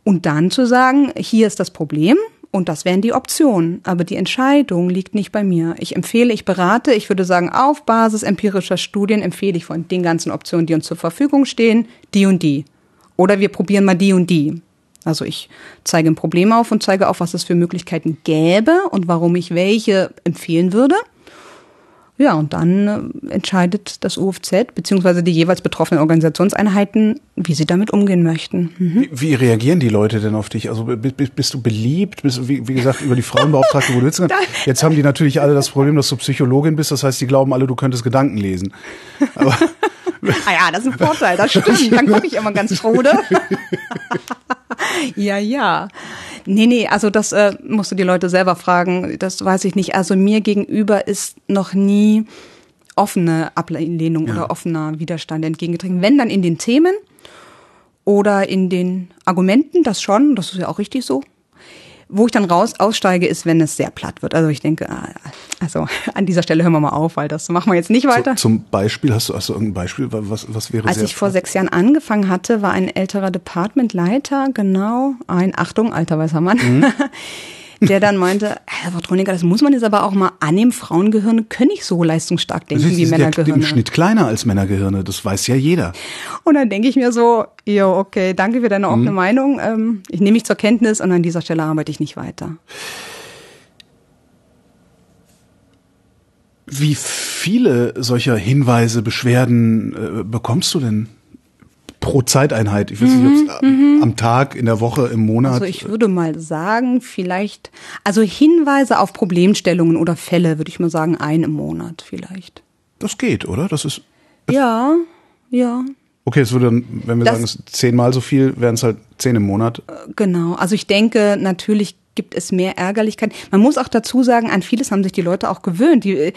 Und dann zu sagen, hier ist das Problem und das wären die Optionen. Aber die Entscheidung liegt nicht bei mir. Ich empfehle, ich berate, ich würde sagen, auf Basis empirischer Studien empfehle ich von den ganzen Optionen, die uns zur Verfügung stehen, die und die. Oder wir probieren mal die und die. Also ich zeige ein Problem auf und zeige auf, was es für Möglichkeiten gäbe und warum ich welche empfehlen würde. Ja, und dann äh, entscheidet das UFZ beziehungsweise die jeweils betroffenen Organisationseinheiten, wie sie damit umgehen möchten. Mhm. Wie, wie reagieren die Leute denn auf dich? Also bist, bist du beliebt? Bist, wie, wie gesagt, über die Frauenbeauftragte, wo du willst. [laughs] Jetzt haben die natürlich alle das Problem, dass du Psychologin bist. Das heißt, die glauben alle, du könntest Gedanken lesen. Aber [laughs] [laughs] ah ja, das ist ein Vorteil, das stimmt. Dann gucke ich immer ganz frode. [laughs] ja, ja. Nee, nee, also das äh, musst du die Leute selber fragen. Das weiß ich nicht. Also mir gegenüber ist noch nie offene Ablehnung ja. oder offener Widerstand entgegengetreten. Wenn dann in den Themen oder in den Argumenten, das schon, das ist ja auch richtig so. Wo ich dann raus aussteige, ist, wenn es sehr platt wird. Also ich denke, ah, also [laughs] an dieser Stelle hören wir mal auf, weil das machen wir jetzt nicht weiter. So, zum Beispiel, hast du, hast du irgendein Beispiel? Was, was wäre Als ich vor sechs Jahren angefangen hatte, war ein älterer Departmentleiter, genau, ein, Achtung, alter weißer Mann, mhm. [laughs] der dann meinte, Herr Watronika, das muss man jetzt aber auch mal annehmen, Frauengehirne können nicht so leistungsstark denken wie Männergehirne. Im Schnitt kleiner als Männergehirne, das weiß ja jeder. Und dann denke ich mir so, jo, okay, danke für deine offene mhm. Meinung, ähm, ich nehme mich zur Kenntnis und an dieser Stelle arbeite ich nicht weiter. Wie viele solcher Hinweise, Beschwerden äh, bekommst du denn? Pro Zeiteinheit. Ich weiß mhm, nicht, ob mhm. am Tag, in der Woche, im Monat. Also ich würde mal sagen, vielleicht, also Hinweise auf Problemstellungen oder Fälle, würde ich mal sagen, ein im Monat vielleicht. Das geht, oder? Das ist. Ja, ja. Okay, es würde dann, wenn wir das, sagen, es ist zehnmal so viel, wären es halt zehn im Monat. Äh, genau. Also ich denke, natürlich gibt es mehr Ärgerlichkeit. Man muss auch dazu sagen, an vieles haben sich die Leute auch gewöhnt. Die,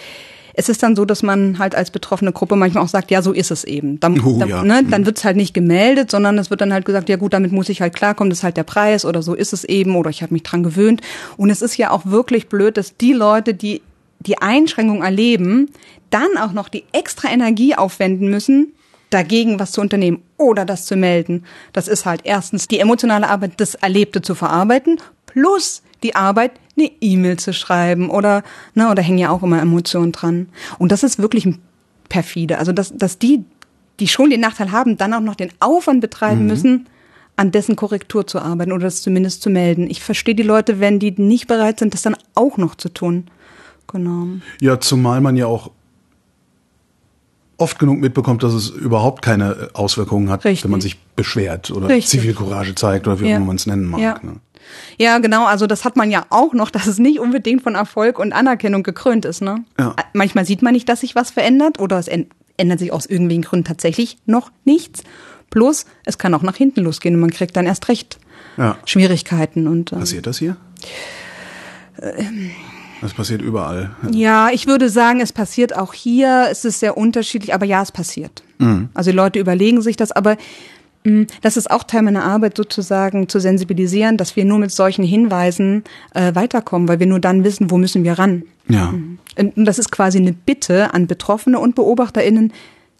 es ist dann so, dass man halt als betroffene Gruppe manchmal auch sagt, ja, so ist es eben. Dann, oh, dann, ja. ne, dann mhm. wird es halt nicht gemeldet, sondern es wird dann halt gesagt, ja gut, damit muss ich halt klarkommen, das ist halt der Preis oder so ist es eben oder ich habe mich dran gewöhnt. Und es ist ja auch wirklich blöd, dass die Leute, die die Einschränkung erleben, dann auch noch die extra Energie aufwenden müssen, dagegen was zu unternehmen oder das zu melden. Das ist halt erstens die emotionale Arbeit, das Erlebte zu verarbeiten, plus die Arbeit, eine E-Mail zu schreiben oder, ne, oder hängen ja auch immer Emotionen dran. Und das ist wirklich perfide. Also, dass, dass die, die schon den Nachteil haben, dann auch noch den Aufwand betreiben mhm. müssen, an dessen Korrektur zu arbeiten oder das zumindest zu melden. Ich verstehe die Leute, wenn die nicht bereit sind, das dann auch noch zu tun. Genau. Ja, zumal man ja auch oft genug mitbekommt, dass es überhaupt keine Auswirkungen hat, Richtig. wenn man sich beschwert oder Richtig. Zivilcourage zeigt oder wie ja. auch immer man es nennen mag. Ja. Ne? Ja, genau. Also das hat man ja auch noch, [laughs] dass es nicht unbedingt von Erfolg und Anerkennung gekrönt ist. Ne? Ja. Manchmal sieht man nicht, dass sich was verändert oder es ändert sich aus irgendwelchen Gründen tatsächlich noch nichts. Plus, es kann auch nach hinten losgehen und man kriegt dann erst recht ja. Schwierigkeiten. Und, äh, Passiert das hier? Ähm, das passiert überall. Ja, ich würde sagen, es passiert auch hier. Es ist sehr unterschiedlich, aber ja, es passiert. Mhm. Also die Leute überlegen sich das, aber das ist auch Teil meiner Arbeit, sozusagen zu sensibilisieren, dass wir nur mit solchen Hinweisen äh, weiterkommen, weil wir nur dann wissen, wo müssen wir ran. Ja. Mm. Und das ist quasi eine Bitte an Betroffene und BeobachterInnen,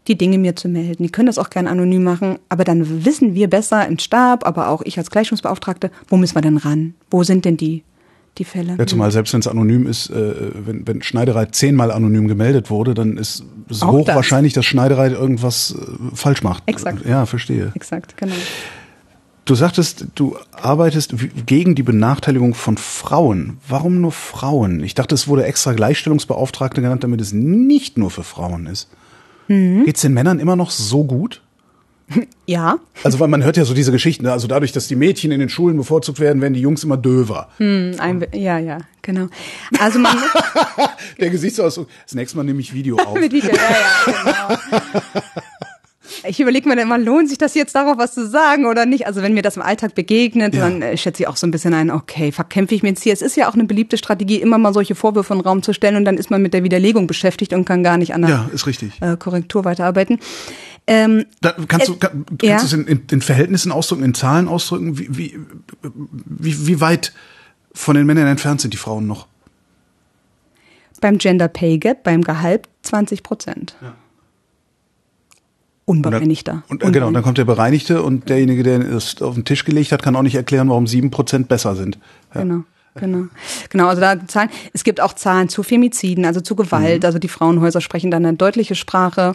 die Dinge mir zu melden. Die können das auch gerne anonym machen, aber dann wissen wir besser im Stab, aber auch ich als Gleichstellungsbeauftragte, wo müssen wir denn ran? Wo sind denn die die Fälle. Ja, zumal selbst wenn es anonym ist, äh, wenn, wenn Schneiderei zehnmal anonym gemeldet wurde, dann ist es hochwahrscheinlich, dass Schneiderei irgendwas äh, falsch macht. Exakt. Ja, verstehe. Exakt, genau. Du sagtest, du arbeitest gegen die Benachteiligung von Frauen. Warum nur Frauen? Ich dachte, es wurde extra Gleichstellungsbeauftragte genannt, damit es nicht nur für Frauen ist. Mhm. Geht es den Männern immer noch so gut? [laughs] Ja. Also weil man hört ja so diese Geschichten, also dadurch, dass die Mädchen in den Schulen bevorzugt werden, werden die Jungs immer döver. Hm, ein, ja, ja, genau. Also man [laughs] der Gesichtsausdruck. Das nächste Mal nehme ich Video auf. Mit Video, ja, ja, genau. Ich überlege mir dann immer, lohnt sich das jetzt darauf, was zu sagen oder nicht? Also wenn mir das im Alltag begegnet, ja. dann äh, schätze ich auch so ein bisschen ein, okay, verkämpfe ich mir jetzt hier. Es ist ja auch eine beliebte Strategie, immer mal solche Vorwürfe in den Raum zu stellen und dann ist man mit der Widerlegung beschäftigt und kann gar nicht an der ja, ist richtig. Äh, Korrektur weiterarbeiten. Ähm, da kannst du, kann, kannst ja. du es in, in, in, Verhältnissen ausdrücken, in Zahlen ausdrücken? Wie, wie, wie, wie weit von den Männern entfernt sind die Frauen noch? Beim Gender Pay Gap, beim Gehalt 20 Prozent. Ja. Unbereinigter. Und, und, genau, dann kommt der Bereinigte und derjenige, der es auf den Tisch gelegt hat, kann auch nicht erklären, warum sieben Prozent besser sind. Ja. Genau. Genau, genau. Also da Zahlen. Es gibt auch Zahlen zu Femiziden, also zu Gewalt. Mhm. Also die Frauenhäuser sprechen dann eine deutliche Sprache.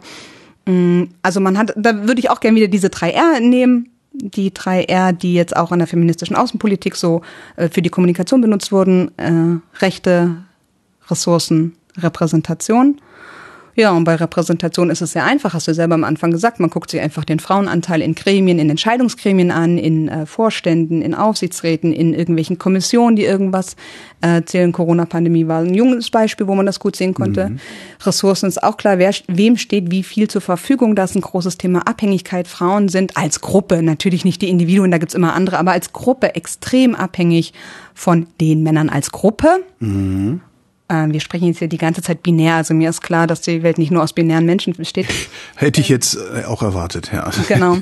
Mm, also man hat, da würde ich auch gerne wieder diese drei R nehmen. Die drei R, die jetzt auch in der feministischen Außenpolitik so äh, für die Kommunikation benutzt wurden. Äh, Rechte, Ressourcen, Repräsentation. Ja, und bei Repräsentation ist es sehr einfach, hast du selber am Anfang gesagt. Man guckt sich einfach den Frauenanteil in Gremien, in Entscheidungsgremien an, in äh, Vorständen, in Aufsichtsräten, in irgendwelchen Kommissionen, die irgendwas äh, erzählen. Corona-Pandemie war ein junges Beispiel, wo man das gut sehen konnte. Mhm. Ressourcen ist auch klar, wer, wem steht wie viel zur Verfügung. Das ist ein großes Thema Abhängigkeit. Frauen sind als Gruppe, natürlich nicht die Individuen, da gibt's immer andere, aber als Gruppe extrem abhängig von den Männern als Gruppe. Mhm wir sprechen jetzt hier die ganze Zeit binär, also mir ist klar, dass die Welt nicht nur aus binären Menschen besteht. [laughs] Hätte ich jetzt äh, auch erwartet, ja. Genau.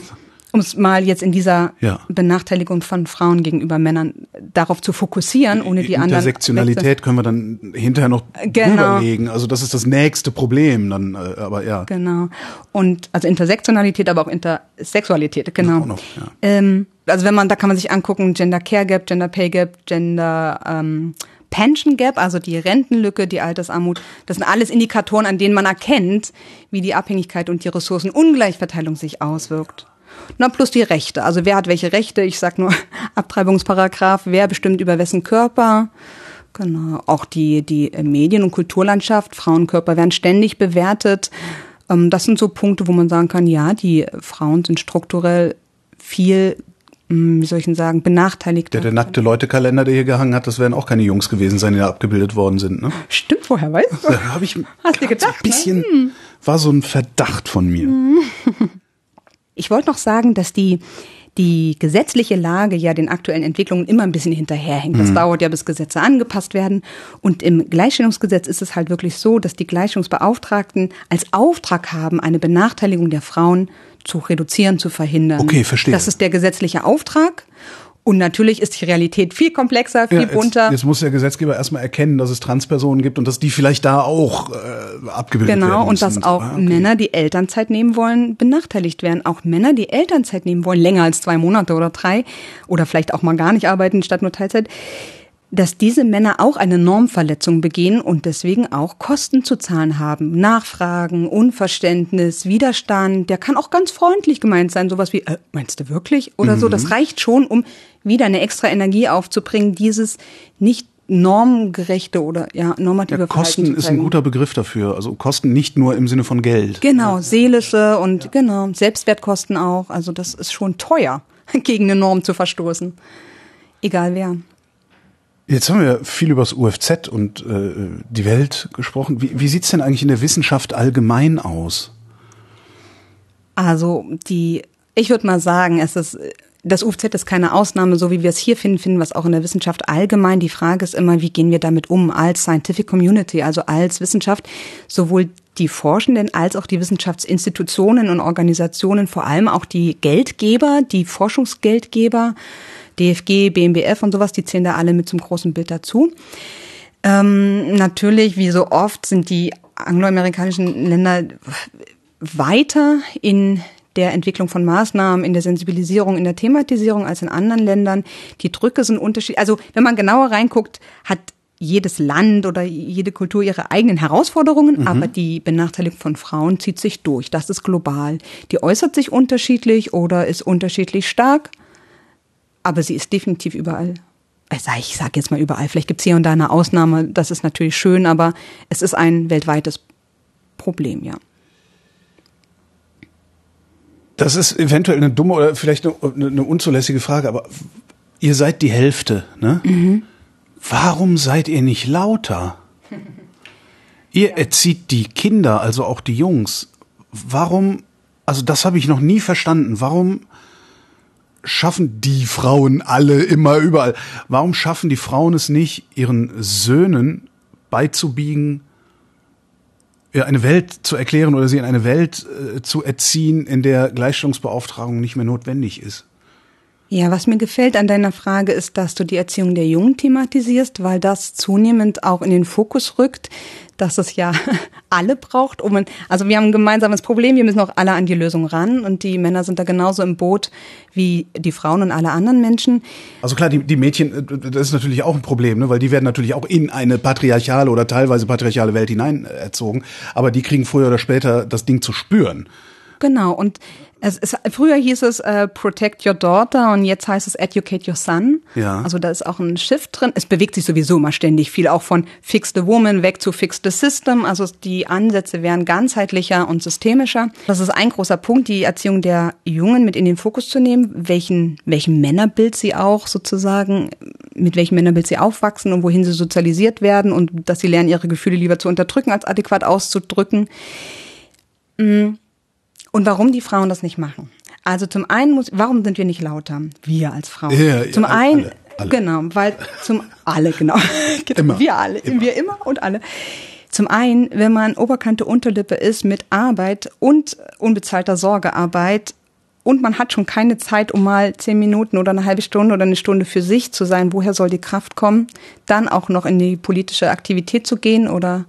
Um es mal jetzt in dieser [laughs] ja. Benachteiligung von Frauen gegenüber Männern darauf zu fokussieren, ohne die anderen. Intersektionalität können wir dann hinterher noch genau. überlegen. Also das ist das nächste Problem, dann, äh, aber ja. Genau. Und also Intersektionalität, aber auch Intersexualität, genau. Noch, ja. ähm, also wenn man, da kann man sich angucken, Gender Care Gap, Gender Pay Gap, Gender ähm, Pension Gap, also die Rentenlücke, die Altersarmut, das sind alles Indikatoren, an denen man erkennt, wie die Abhängigkeit und die Ressourcenungleichverteilung sich auswirkt. Na, plus die Rechte. Also wer hat welche Rechte? Ich sag nur [laughs] Abtreibungsparagraph, wer bestimmt über wessen Körper. Genau. Auch die, die Medien- und Kulturlandschaft, Frauenkörper werden ständig bewertet. Ähm, das sind so Punkte, wo man sagen kann, ja, die Frauen sind strukturell viel wie soll ich denn sagen, benachteiligt. Der, der nackte Leutekalender, der hier gehangen hat, das werden auch keine Jungs gewesen sein, die da abgebildet worden sind, ne? Stimmt, woher weißt du? Da habe ich Hast du gedacht, ein bisschen, ne? war so ein Verdacht von mir. [laughs] Ich wollte noch sagen, dass die, die gesetzliche Lage ja den aktuellen Entwicklungen immer ein bisschen hinterherhängt. Das mhm. dauert ja, bis Gesetze angepasst werden. Und im Gleichstellungsgesetz ist es halt wirklich so, dass die Gleichstellungsbeauftragten als Auftrag haben, eine Benachteiligung der Frauen zu reduzieren, zu verhindern. Okay, verstehe. Das ist der gesetzliche Auftrag. Und natürlich ist die Realität viel komplexer, viel ja, jetzt, bunter. Jetzt muss der Gesetzgeber erstmal erkennen, dass es Transpersonen gibt und dass die vielleicht da auch äh, abgebildet genau, werden. Genau, und dass auch ah, okay. Männer, die Elternzeit nehmen wollen, benachteiligt werden. Auch Männer, die Elternzeit nehmen wollen, länger als zwei Monate oder drei oder vielleicht auch mal gar nicht arbeiten statt nur Teilzeit, dass diese Männer auch eine Normverletzung begehen und deswegen auch Kosten zu zahlen haben. Nachfragen, Unverständnis, Widerstand, der kann auch ganz freundlich gemeint sein, sowas wie, äh, meinst du wirklich? Oder mhm. so, das mhm. reicht schon, um wieder eine extra Energie aufzubringen, dieses nicht normgerechte oder ja normative ja, Kosten ist ein guter Begriff dafür. Also Kosten nicht nur im Sinne von Geld. Genau, seelische und ja. genau Selbstwertkosten auch. Also das ist schon teuer, [laughs] gegen eine Norm zu verstoßen. Egal wer. Jetzt haben wir viel über das UFZ und äh, die Welt gesprochen. Wie, wie sieht's denn eigentlich in der Wissenschaft allgemein aus? Also die, ich würde mal sagen, es ist das UFZ ist keine Ausnahme, so wie wir es hier finden, finden wir es auch in der Wissenschaft allgemein. Die Frage ist immer, wie gehen wir damit um als Scientific Community, also als Wissenschaft, sowohl die Forschenden als auch die Wissenschaftsinstitutionen und Organisationen, vor allem auch die Geldgeber, die Forschungsgeldgeber, DFG, BMBF und sowas, die zählen da alle mit zum großen Bild dazu. Ähm, natürlich, wie so oft, sind die angloamerikanischen Länder weiter in der Entwicklung von Maßnahmen, in der Sensibilisierung, in der Thematisierung als in anderen Ländern. Die Drücke sind unterschiedlich. Also wenn man genauer reinguckt, hat jedes Land oder jede Kultur ihre eigenen Herausforderungen, mhm. aber die Benachteiligung von Frauen zieht sich durch. Das ist global. Die äußert sich unterschiedlich oder ist unterschiedlich stark aber sie ist definitiv überall. Also ich sage jetzt mal überall, vielleicht gibt es hier und da eine Ausnahme, das ist natürlich schön, aber es ist ein weltweites Problem, ja. Das ist eventuell eine dumme oder vielleicht eine, eine unzulässige Frage, aber ihr seid die Hälfte, ne? Mhm. Warum seid ihr nicht lauter? [laughs] Ihr ja. erzieht die Kinder, also auch die Jungs. Warum, also das habe ich noch nie verstanden. Warum schaffen die Frauen alle immer überall? Warum schaffen die Frauen es nicht, ihren Söhnen beizubiegen, eine Welt zu erklären oder sie in eine Welt äh, zu erziehen, in der Gleichstellungsbeauftragung nicht mehr notwendig ist? Ja, was mir gefällt an deiner Frage ist, dass du die Erziehung der Jungen thematisierst, weil das zunehmend auch in den Fokus rückt dass es ja [laughs] alle braucht. Um, also wir haben ein gemeinsames Problem, wir müssen auch alle an die Lösung ran und die Männer sind da genauso im Boot wie die Frauen und alle anderen Menschen. Also klar, die, die Mädchen, äh, das ist natürlich auch ein Problem, ne? weil die werden natürlich auch in eine patriarchale oder teilweise patriarchale Welt hinein erzogen, aber die kriegen früher oder später das Ding zu spüren. Genau, und es, es, früher hieß es äh, Protect Your Daughter und jetzt heißt es Educate Your Son. Ja. Also da ist auch ein Shift drin. Es bewegt sich sowieso immer ständig viel, auch von Fix the Woman weg zu Fix the System. Also die Ansätze werden ganzheitlicher und systemischer. Das ist ein großer Punkt, die Erziehung der Jungen mit in den Fokus zu nehmen, welchen, welchem Männerbild sie auch sozusagen, mit welchem Männerbild sie aufwachsen und wohin sie sozialisiert werden und dass sie lernen, ihre Gefühle lieber zu unterdrücken, als adäquat auszudrücken. Und warum die Frauen das nicht machen. Also zum einen muss, warum sind wir nicht lauter? Wir als Frauen. Ja, ja, zum alle, einen, alle, alle. genau, weil zum [laughs] alle, genau. Immer, Wir alle, immer. wir immer und alle. Zum einen, wenn man Oberkante Unterlippe ist mit Arbeit und unbezahlter Sorgearbeit und man hat schon keine Zeit, um mal zehn Minuten oder eine halbe Stunde oder eine Stunde für sich zu sein, woher soll die Kraft kommen, dann auch noch in die politische Aktivität zu gehen oder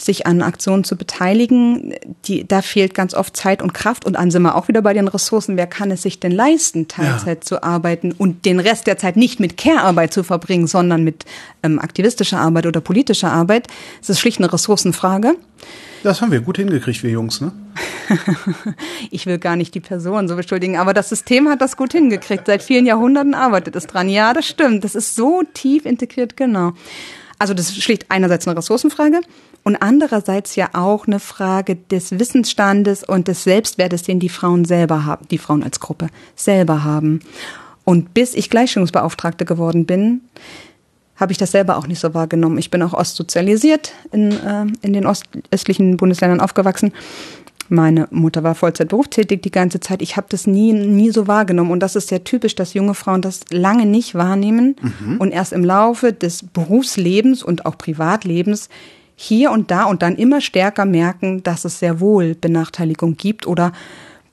sich an Aktionen zu beteiligen, die, da fehlt ganz oft Zeit und Kraft und dann sind wir auch wieder bei den Ressourcen. Wer kann es sich denn leisten, Teilzeit zu arbeiten und den Rest der Zeit nicht mit Care-Arbeit zu verbringen, sondern mit ähm, aktivistischer Arbeit oder politischer Arbeit? Es ist schlicht eine Ressourcenfrage. Das haben wir gut hingekriegt, wir Jungs, ne? [laughs] Ich will gar nicht die Person so beschuldigen, aber das System hat das gut hingekriegt. Seit vielen Jahrhunderten arbeitet es dran. Ja, das stimmt. Das ist so tief integriert, genau. Also das ist schlicht einerseits eine Ressourcenfrage und andererseits ja auch eine Frage des Wissensstandes und des Selbstwertes, den die Frauen selber haben, die Frauen als Gruppe selber haben. Und bis ich Gleichstellungsbeauftragte geworden bin, habe ich das selber auch nicht so wahrgenommen. Ich bin auch ostsozialisiert, in, äh, in den ostöstlichen Bundesländern aufgewachsen. Meine Mutter war Vollzeit berufstätig die ganze Zeit. Ich habe das nie, nie so wahrgenommen. Und das ist sehr typisch, dass junge Frauen das lange nicht wahrnehmen und erst im Laufe des Berufslebens und auch Privatlebens hier und da und dann immer stärker merken, dass es sehr wohl Benachteiligung gibt oder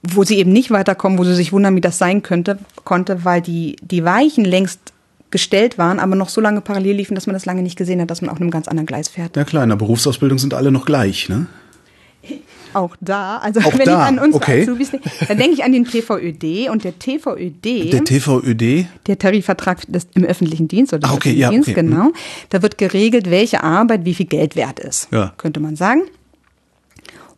wo sie eben nicht weiterkommen, wo sie sich wundern, wie das sein könnte, konnte, weil die, die Weichen längst gestellt waren, aber noch so lange parallel liefen, dass man das lange nicht gesehen hat, dass man auf einem ganz anderen Gleis fährt. Ja klar, in der Berufsausbildung sind alle noch gleich, ne? Auch da, also Auch wenn da, ich an unsere okay. Azubis denke, dann denke ich an den TVÖD und der TVÖD, Der TVÖD, der Tarifvertrag des, im öffentlichen Dienst oder Ah, okay, öffentlichen ja, Dienst, okay, genau. Da wird geregelt, welche Arbeit wie viel Geld wert ist, Ja. könnte man sagen.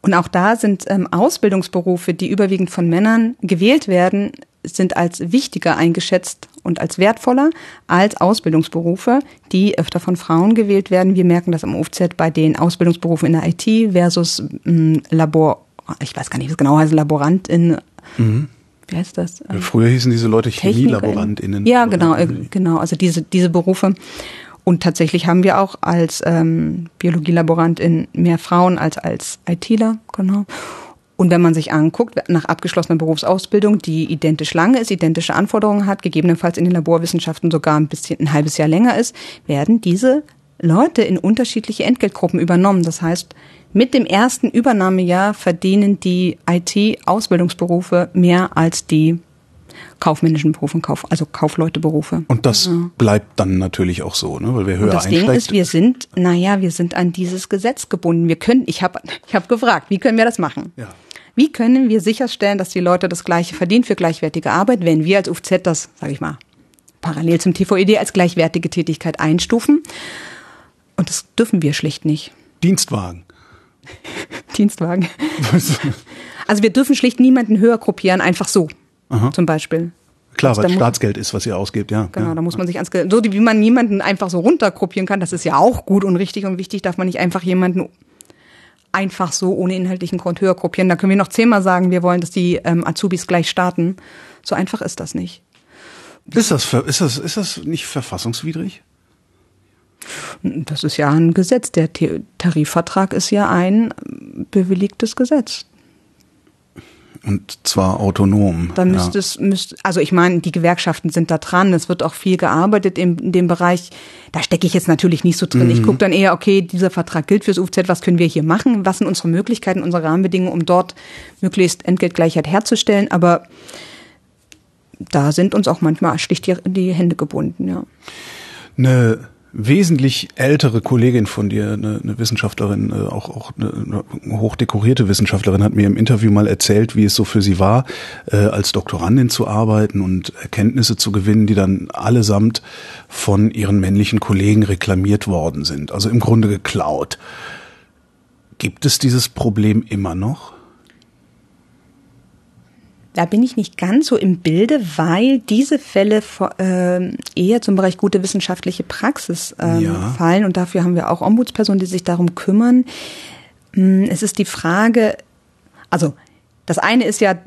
Und auch da sind ähm, Ausbildungsberufe, die überwiegend von Männern gewählt werden, sind als wichtiger eingeschätzt und als wertvoller als Ausbildungsberufe, die öfter von Frauen gewählt werden. Wir merken das im UFZ bei den Ausbildungsberufen in der IT versus ähm, Labor, ich weiß gar nicht, wie es genau heißt, Laborant in, wie heißt das? Ähm, früher hießen diese Leute ChemielaborantInnen. Ja, genau, äh, genau. Also diese, diese Berufe. Und tatsächlich haben wir auch als ähm, Biologielaborantin mehr Frauen als als ITler, genau. Und wenn man sich anguckt, nach abgeschlossener Berufsausbildung, die identisch lange ist, identische Anforderungen hat, gegebenenfalls in den Laborwissenschaften sogar ein bisschen ein halbes Jahr länger ist, werden diese Leute in unterschiedliche Entgeltgruppen übernommen. Das heißt, mit dem ersten Übernahmejahr verdienen die IT-Ausbildungsberufe mehr als die kaufmännischen Berufe, Kauf, also Kaufleuteberufe. Und das bleibt dann natürlich auch so, ne? weil wer höher Und das Ding einsteigt. ist, wir sind, naja, wir sind an dieses Gesetz gebunden. Wir können, ich habe ich hab gefragt, wie können wir das machen? Ja. Wie können wir sicherstellen, dass die Leute das Gleiche verdienen für gleichwertige Arbeit, wenn wir als UFZ das, sage ich mal, parallel zum TVED als gleichwertige Tätigkeit einstufen? Und das dürfen wir schlicht nicht. Dienstwagen. [laughs] Dienstwagen. Also wir dürfen schlicht niemanden höher gruppieren, einfach so. Zum Beispiel. Klar, Also weil Staatsgeld ist, was ihr ausgebt, ja. Genau, ja. da muss man sich ans Ge- so wie man niemanden einfach so runtergruppieren kann, das ist ja auch gut und richtig und wichtig, darf man nicht einfach jemanden einfach so ohne inhaltlichen Grund höher gruppieren. Da können wir noch zehnmal sagen, wir wollen, dass die ähm, Azubis gleich starten. So einfach ist das nicht. Ist das, ist das, ist das nicht verfassungswidrig? Das ist ja ein Gesetz. Der Tarifvertrag ist ja ein bewilligtes Gesetz. Und zwar autonom. Da müsste es, müsste, also ich meine, die Gewerkschaften sind da dran, es wird auch viel gearbeitet in, in dem Bereich. Da stecke ich jetzt natürlich nicht so drin. Ich gucke dann eher, okay, dieser Vertrag gilt fürs UFZ, was können wir hier machen? Was sind unsere Möglichkeiten, unsere Rahmenbedingungen, um dort möglichst Entgeltgleichheit herzustellen? Aber da sind uns auch manchmal schlicht die, die Hände gebunden, ja. Eine wesentlich ältere Kollegin von dir, eine, eine Wissenschaftlerin, äh, auch, auch eine, eine hochdekorierte Wissenschaftlerin, hat mir im Interview mal erzählt, wie es so für sie war, äh, als Doktorandin zu arbeiten und Erkenntnisse zu gewinnen, die dann allesamt von ihren männlichen Kollegen reklamiert worden sind. Also im Grunde geklaut. Gibt es dieses Problem immer noch? Da bin ich nicht ganz so im Bilde, weil diese Fälle äh, eher zum Bereich gute wissenschaftliche Praxis ähm, ja. fallen und dafür haben wir auch Ombudspersonen, die sich darum kümmern. Hm, es ist die Frage, also das eine ist ja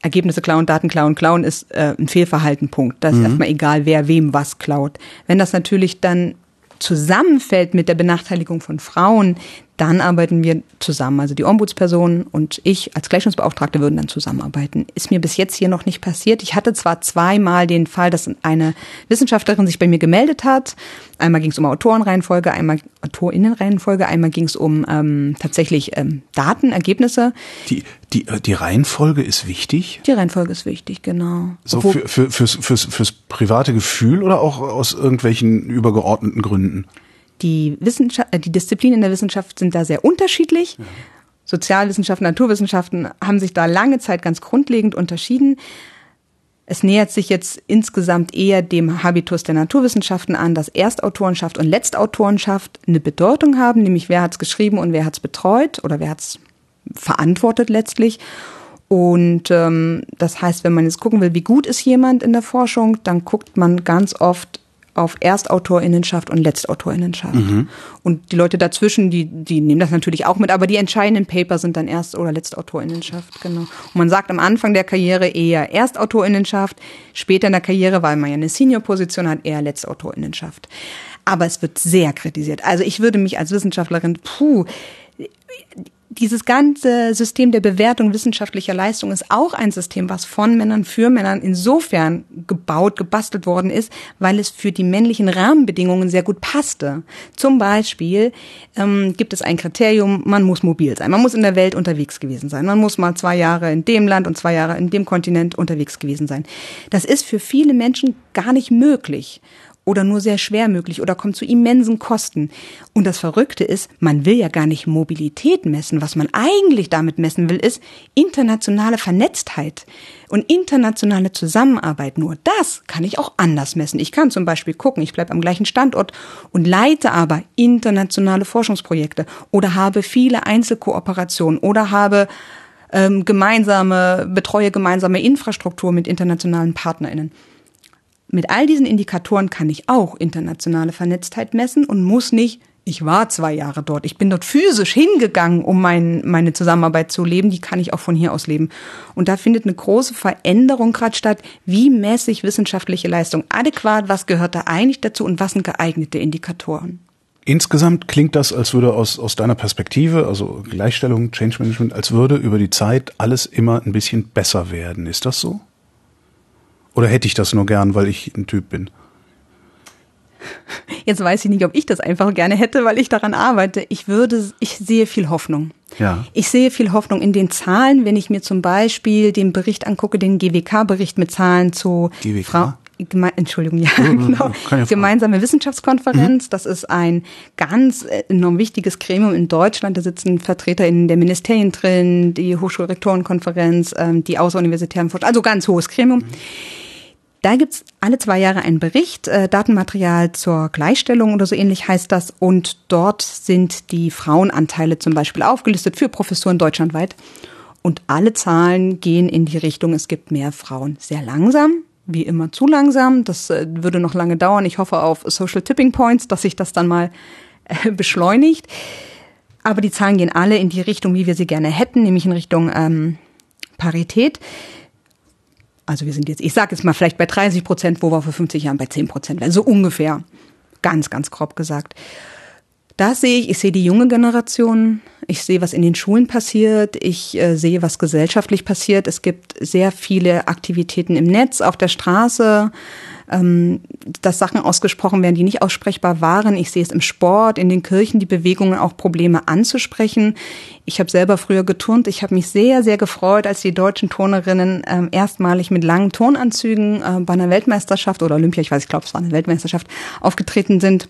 Ergebnisse klauen, Daten klauen, klauen ist äh, ein Fehlverhalten, Punkt. Das ist mhm. erstmal egal, wer wem was klaut. Wenn das natürlich dann zusammenfällt mit der Benachteiligung von Frauen, dann arbeiten wir zusammen. Also die Ombudsperson und ich als Gleichstellungsbeauftragte würden dann zusammenarbeiten. Ist mir bis jetzt hier noch nicht passiert. Ich hatte zwar zweimal den Fall, dass eine Wissenschaftlerin sich bei mir gemeldet hat. Einmal ging es um Autorenreihenfolge, einmal Autorinnenreihenfolge, einmal ging es um ähm, tatsächlich ähm, Daten, Ergebnisse. Die, die, die Reihenfolge ist wichtig? Die Reihenfolge ist wichtig, genau. So für, für, fürs, fürs, fürs private Gefühl oder auch aus irgendwelchen übergeordneten Gründen? Die, Wissenschaft, äh, die Disziplinen in der Wissenschaft sind da sehr unterschiedlich. Ja. Sozialwissenschaften, Naturwissenschaften haben sich da lange Zeit ganz grundlegend unterschieden. Es nähert sich jetzt insgesamt eher dem Habitus der Naturwissenschaften an, dass Erstautorenschaft und Letztautorenschaft eine Bedeutung haben, nämlich wer hat es geschrieben und wer hat es betreut oder wer hat es verantwortet letztlich. Und ähm, das heißt, wenn man jetzt gucken will, wie gut ist jemand in der Forschung, dann guckt man ganz oft auf Erstautorinnenschaft und Letztautorinnenschaft. Mhm. Und die Leute dazwischen, die, die nehmen das natürlich auch mit, aber die entscheidenden Paper sind dann Erst- oder Letztautorinnenschaft, genau. Und man sagt am Anfang der Karriere eher Erstautorinnenschaft, später in der Karriere, weil man ja eine Senior-Position hat, eher Letztautorinnenschaft. Aber es wird sehr kritisiert. Also ich würde mich als Wissenschaftlerin, puh, dieses ganze System der Bewertung wissenschaftlicher Leistung ist auch ein System, was von Männern für Männern insofern gebaut, gebastelt worden ist, weil es für die männlichen Rahmenbedingungen sehr gut passte. Zum Beispiel ähm, gibt es ein Kriterium, man muss mobil sein, man muss in der Welt unterwegs gewesen sein, man muss mal zwei Jahre in dem Land und zwei Jahre in dem Kontinent unterwegs gewesen sein. Das ist für viele Menschen gar nicht möglich oder nur sehr schwer möglich oder kommt zu immensen Kosten. Und das Verrückte ist, man will ja gar nicht Mobilität messen. Was man eigentlich damit messen will, ist internationale Vernetztheit und internationale Zusammenarbeit. Nur das kann ich auch anders messen. Ich kann zum Beispiel gucken, ich bleibe am gleichen Standort und leite aber internationale Forschungsprojekte oder habe viele Einzelkooperationen oder habe ähm, gemeinsame, betreue gemeinsame Infrastruktur mit internationalen PartnerInnen. Mit all diesen Indikatoren kann ich auch internationale Vernetztheit messen und muss nicht, ich war zwei Jahre dort, ich bin dort physisch hingegangen, um mein, meine Zusammenarbeit zu leben, die kann ich auch von hier aus leben. Und da findet eine große Veränderung gerade statt. Wie messe ich wissenschaftliche Leistung adäquat? Was gehört da eigentlich dazu und was sind geeignete Indikatoren? Insgesamt klingt das, als würde aus, aus deiner Perspektive, also Gleichstellung, Change Management, als würde über die Zeit alles immer ein bisschen besser werden. Ist das so? Oder hätte ich das nur gern, weil ich ein Typ bin? Jetzt weiß ich nicht, ob ich das einfach gerne hätte, weil ich daran arbeite. Ich würde, ich sehe viel Hoffnung. Ja. Ich sehe viel Hoffnung in den Zahlen, wenn ich mir zum Beispiel den Bericht angucke, den GWK-Bericht mit Zahlen zu GWK? Frau, Geme Entschuldigung, ja, [laughs] genau. Gemeinsame Wissenschaftskonferenz. Mhm. Das ist ein ganz äh, enorm wichtiges Gremium in Deutschland. Da sitzen VertreterInnen der Ministerien drin, die Hochschulrektorenkonferenz, ähm, die außeruniversitären Forschung, also ganz hohes Gremium. Mhm. Da gibt's alle zwei Jahre einen Bericht, äh, Datenmaterial zur Gleichstellung oder so ähnlich heißt das. Und dort sind die Frauenanteile zum Beispiel aufgelistet für Professuren deutschlandweit. Und alle Zahlen gehen in die Richtung, es gibt mehr Frauen. Sehr langsam, wie immer zu langsam. Das äh, würde noch lange dauern. Ich hoffe auf Social Tipping Points, dass sich das dann mal äh, beschleunigt. Aber die Zahlen gehen alle in die Richtung, wie wir sie gerne hätten, nämlich in Richtung ähm, Parität also wir sind jetzt, ich sage jetzt mal vielleicht bei 30 Prozent, wo wir vor 50 Jahren bei 10 Prozent wären, so ungefähr. Ganz, ganz grob gesagt. Das sehe ich, ich sehe die junge Generation, ich sehe, was in den Schulen passiert, ich äh, sehe, was gesellschaftlich passiert. Es gibt sehr viele Aktivitäten im Netz, auf der Straße, ähm, dass Sachen ausgesprochen werden, die nicht aussprechbar waren. Ich sehe es im Sport, in den Kirchen, die Bewegungen auch Probleme anzusprechen. Ich habe selber früher geturnt. Ich habe mich sehr, sehr gefreut, als die deutschen Turnerinnen ähm, erstmalig mit langen Turnanzügen äh, bei einer Weltmeisterschaft oder Olympia, ich weiß, ich glaube, es war eine Weltmeisterschaft, aufgetreten sind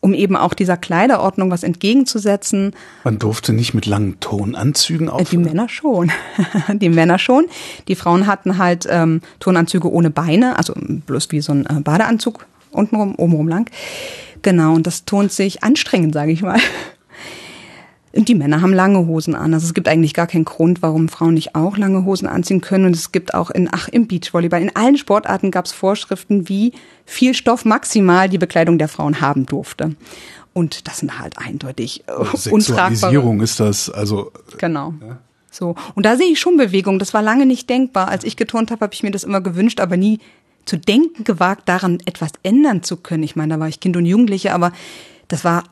um eben auch dieser Kleiderordnung was entgegenzusetzen. Man durfte nicht mit langen Tonanzügen äh, aufhören? Die Männer schon. [laughs] die Männer schon. Die Frauen hatten halt ähm, Tonanzüge ohne Beine, also bloß wie so ein äh, Badeanzug untenrum, obenrum lang. Genau, und das tont sich anstrengend, sage ich mal. Die Männer haben lange Hosen an. Also es gibt eigentlich gar keinen Grund, warum Frauen nicht auch lange Hosen anziehen können. Und es gibt auch in, ach, im Beachvolleyball, in allen Sportarten gab es Vorschriften, wie viel Stoff maximal die Bekleidung der Frauen haben durfte. Und das sind halt eindeutig äh, Sexualisierung ist das, also. Genau. Ja. So. Und da sehe ich schon Bewegung. Das war lange nicht denkbar. Als ich geturnt habe, habe ich mir das immer gewünscht, aber nie zu denken gewagt, daran etwas ändern zu können. Ich meine, da war ich Kind und Jugendliche, aber das war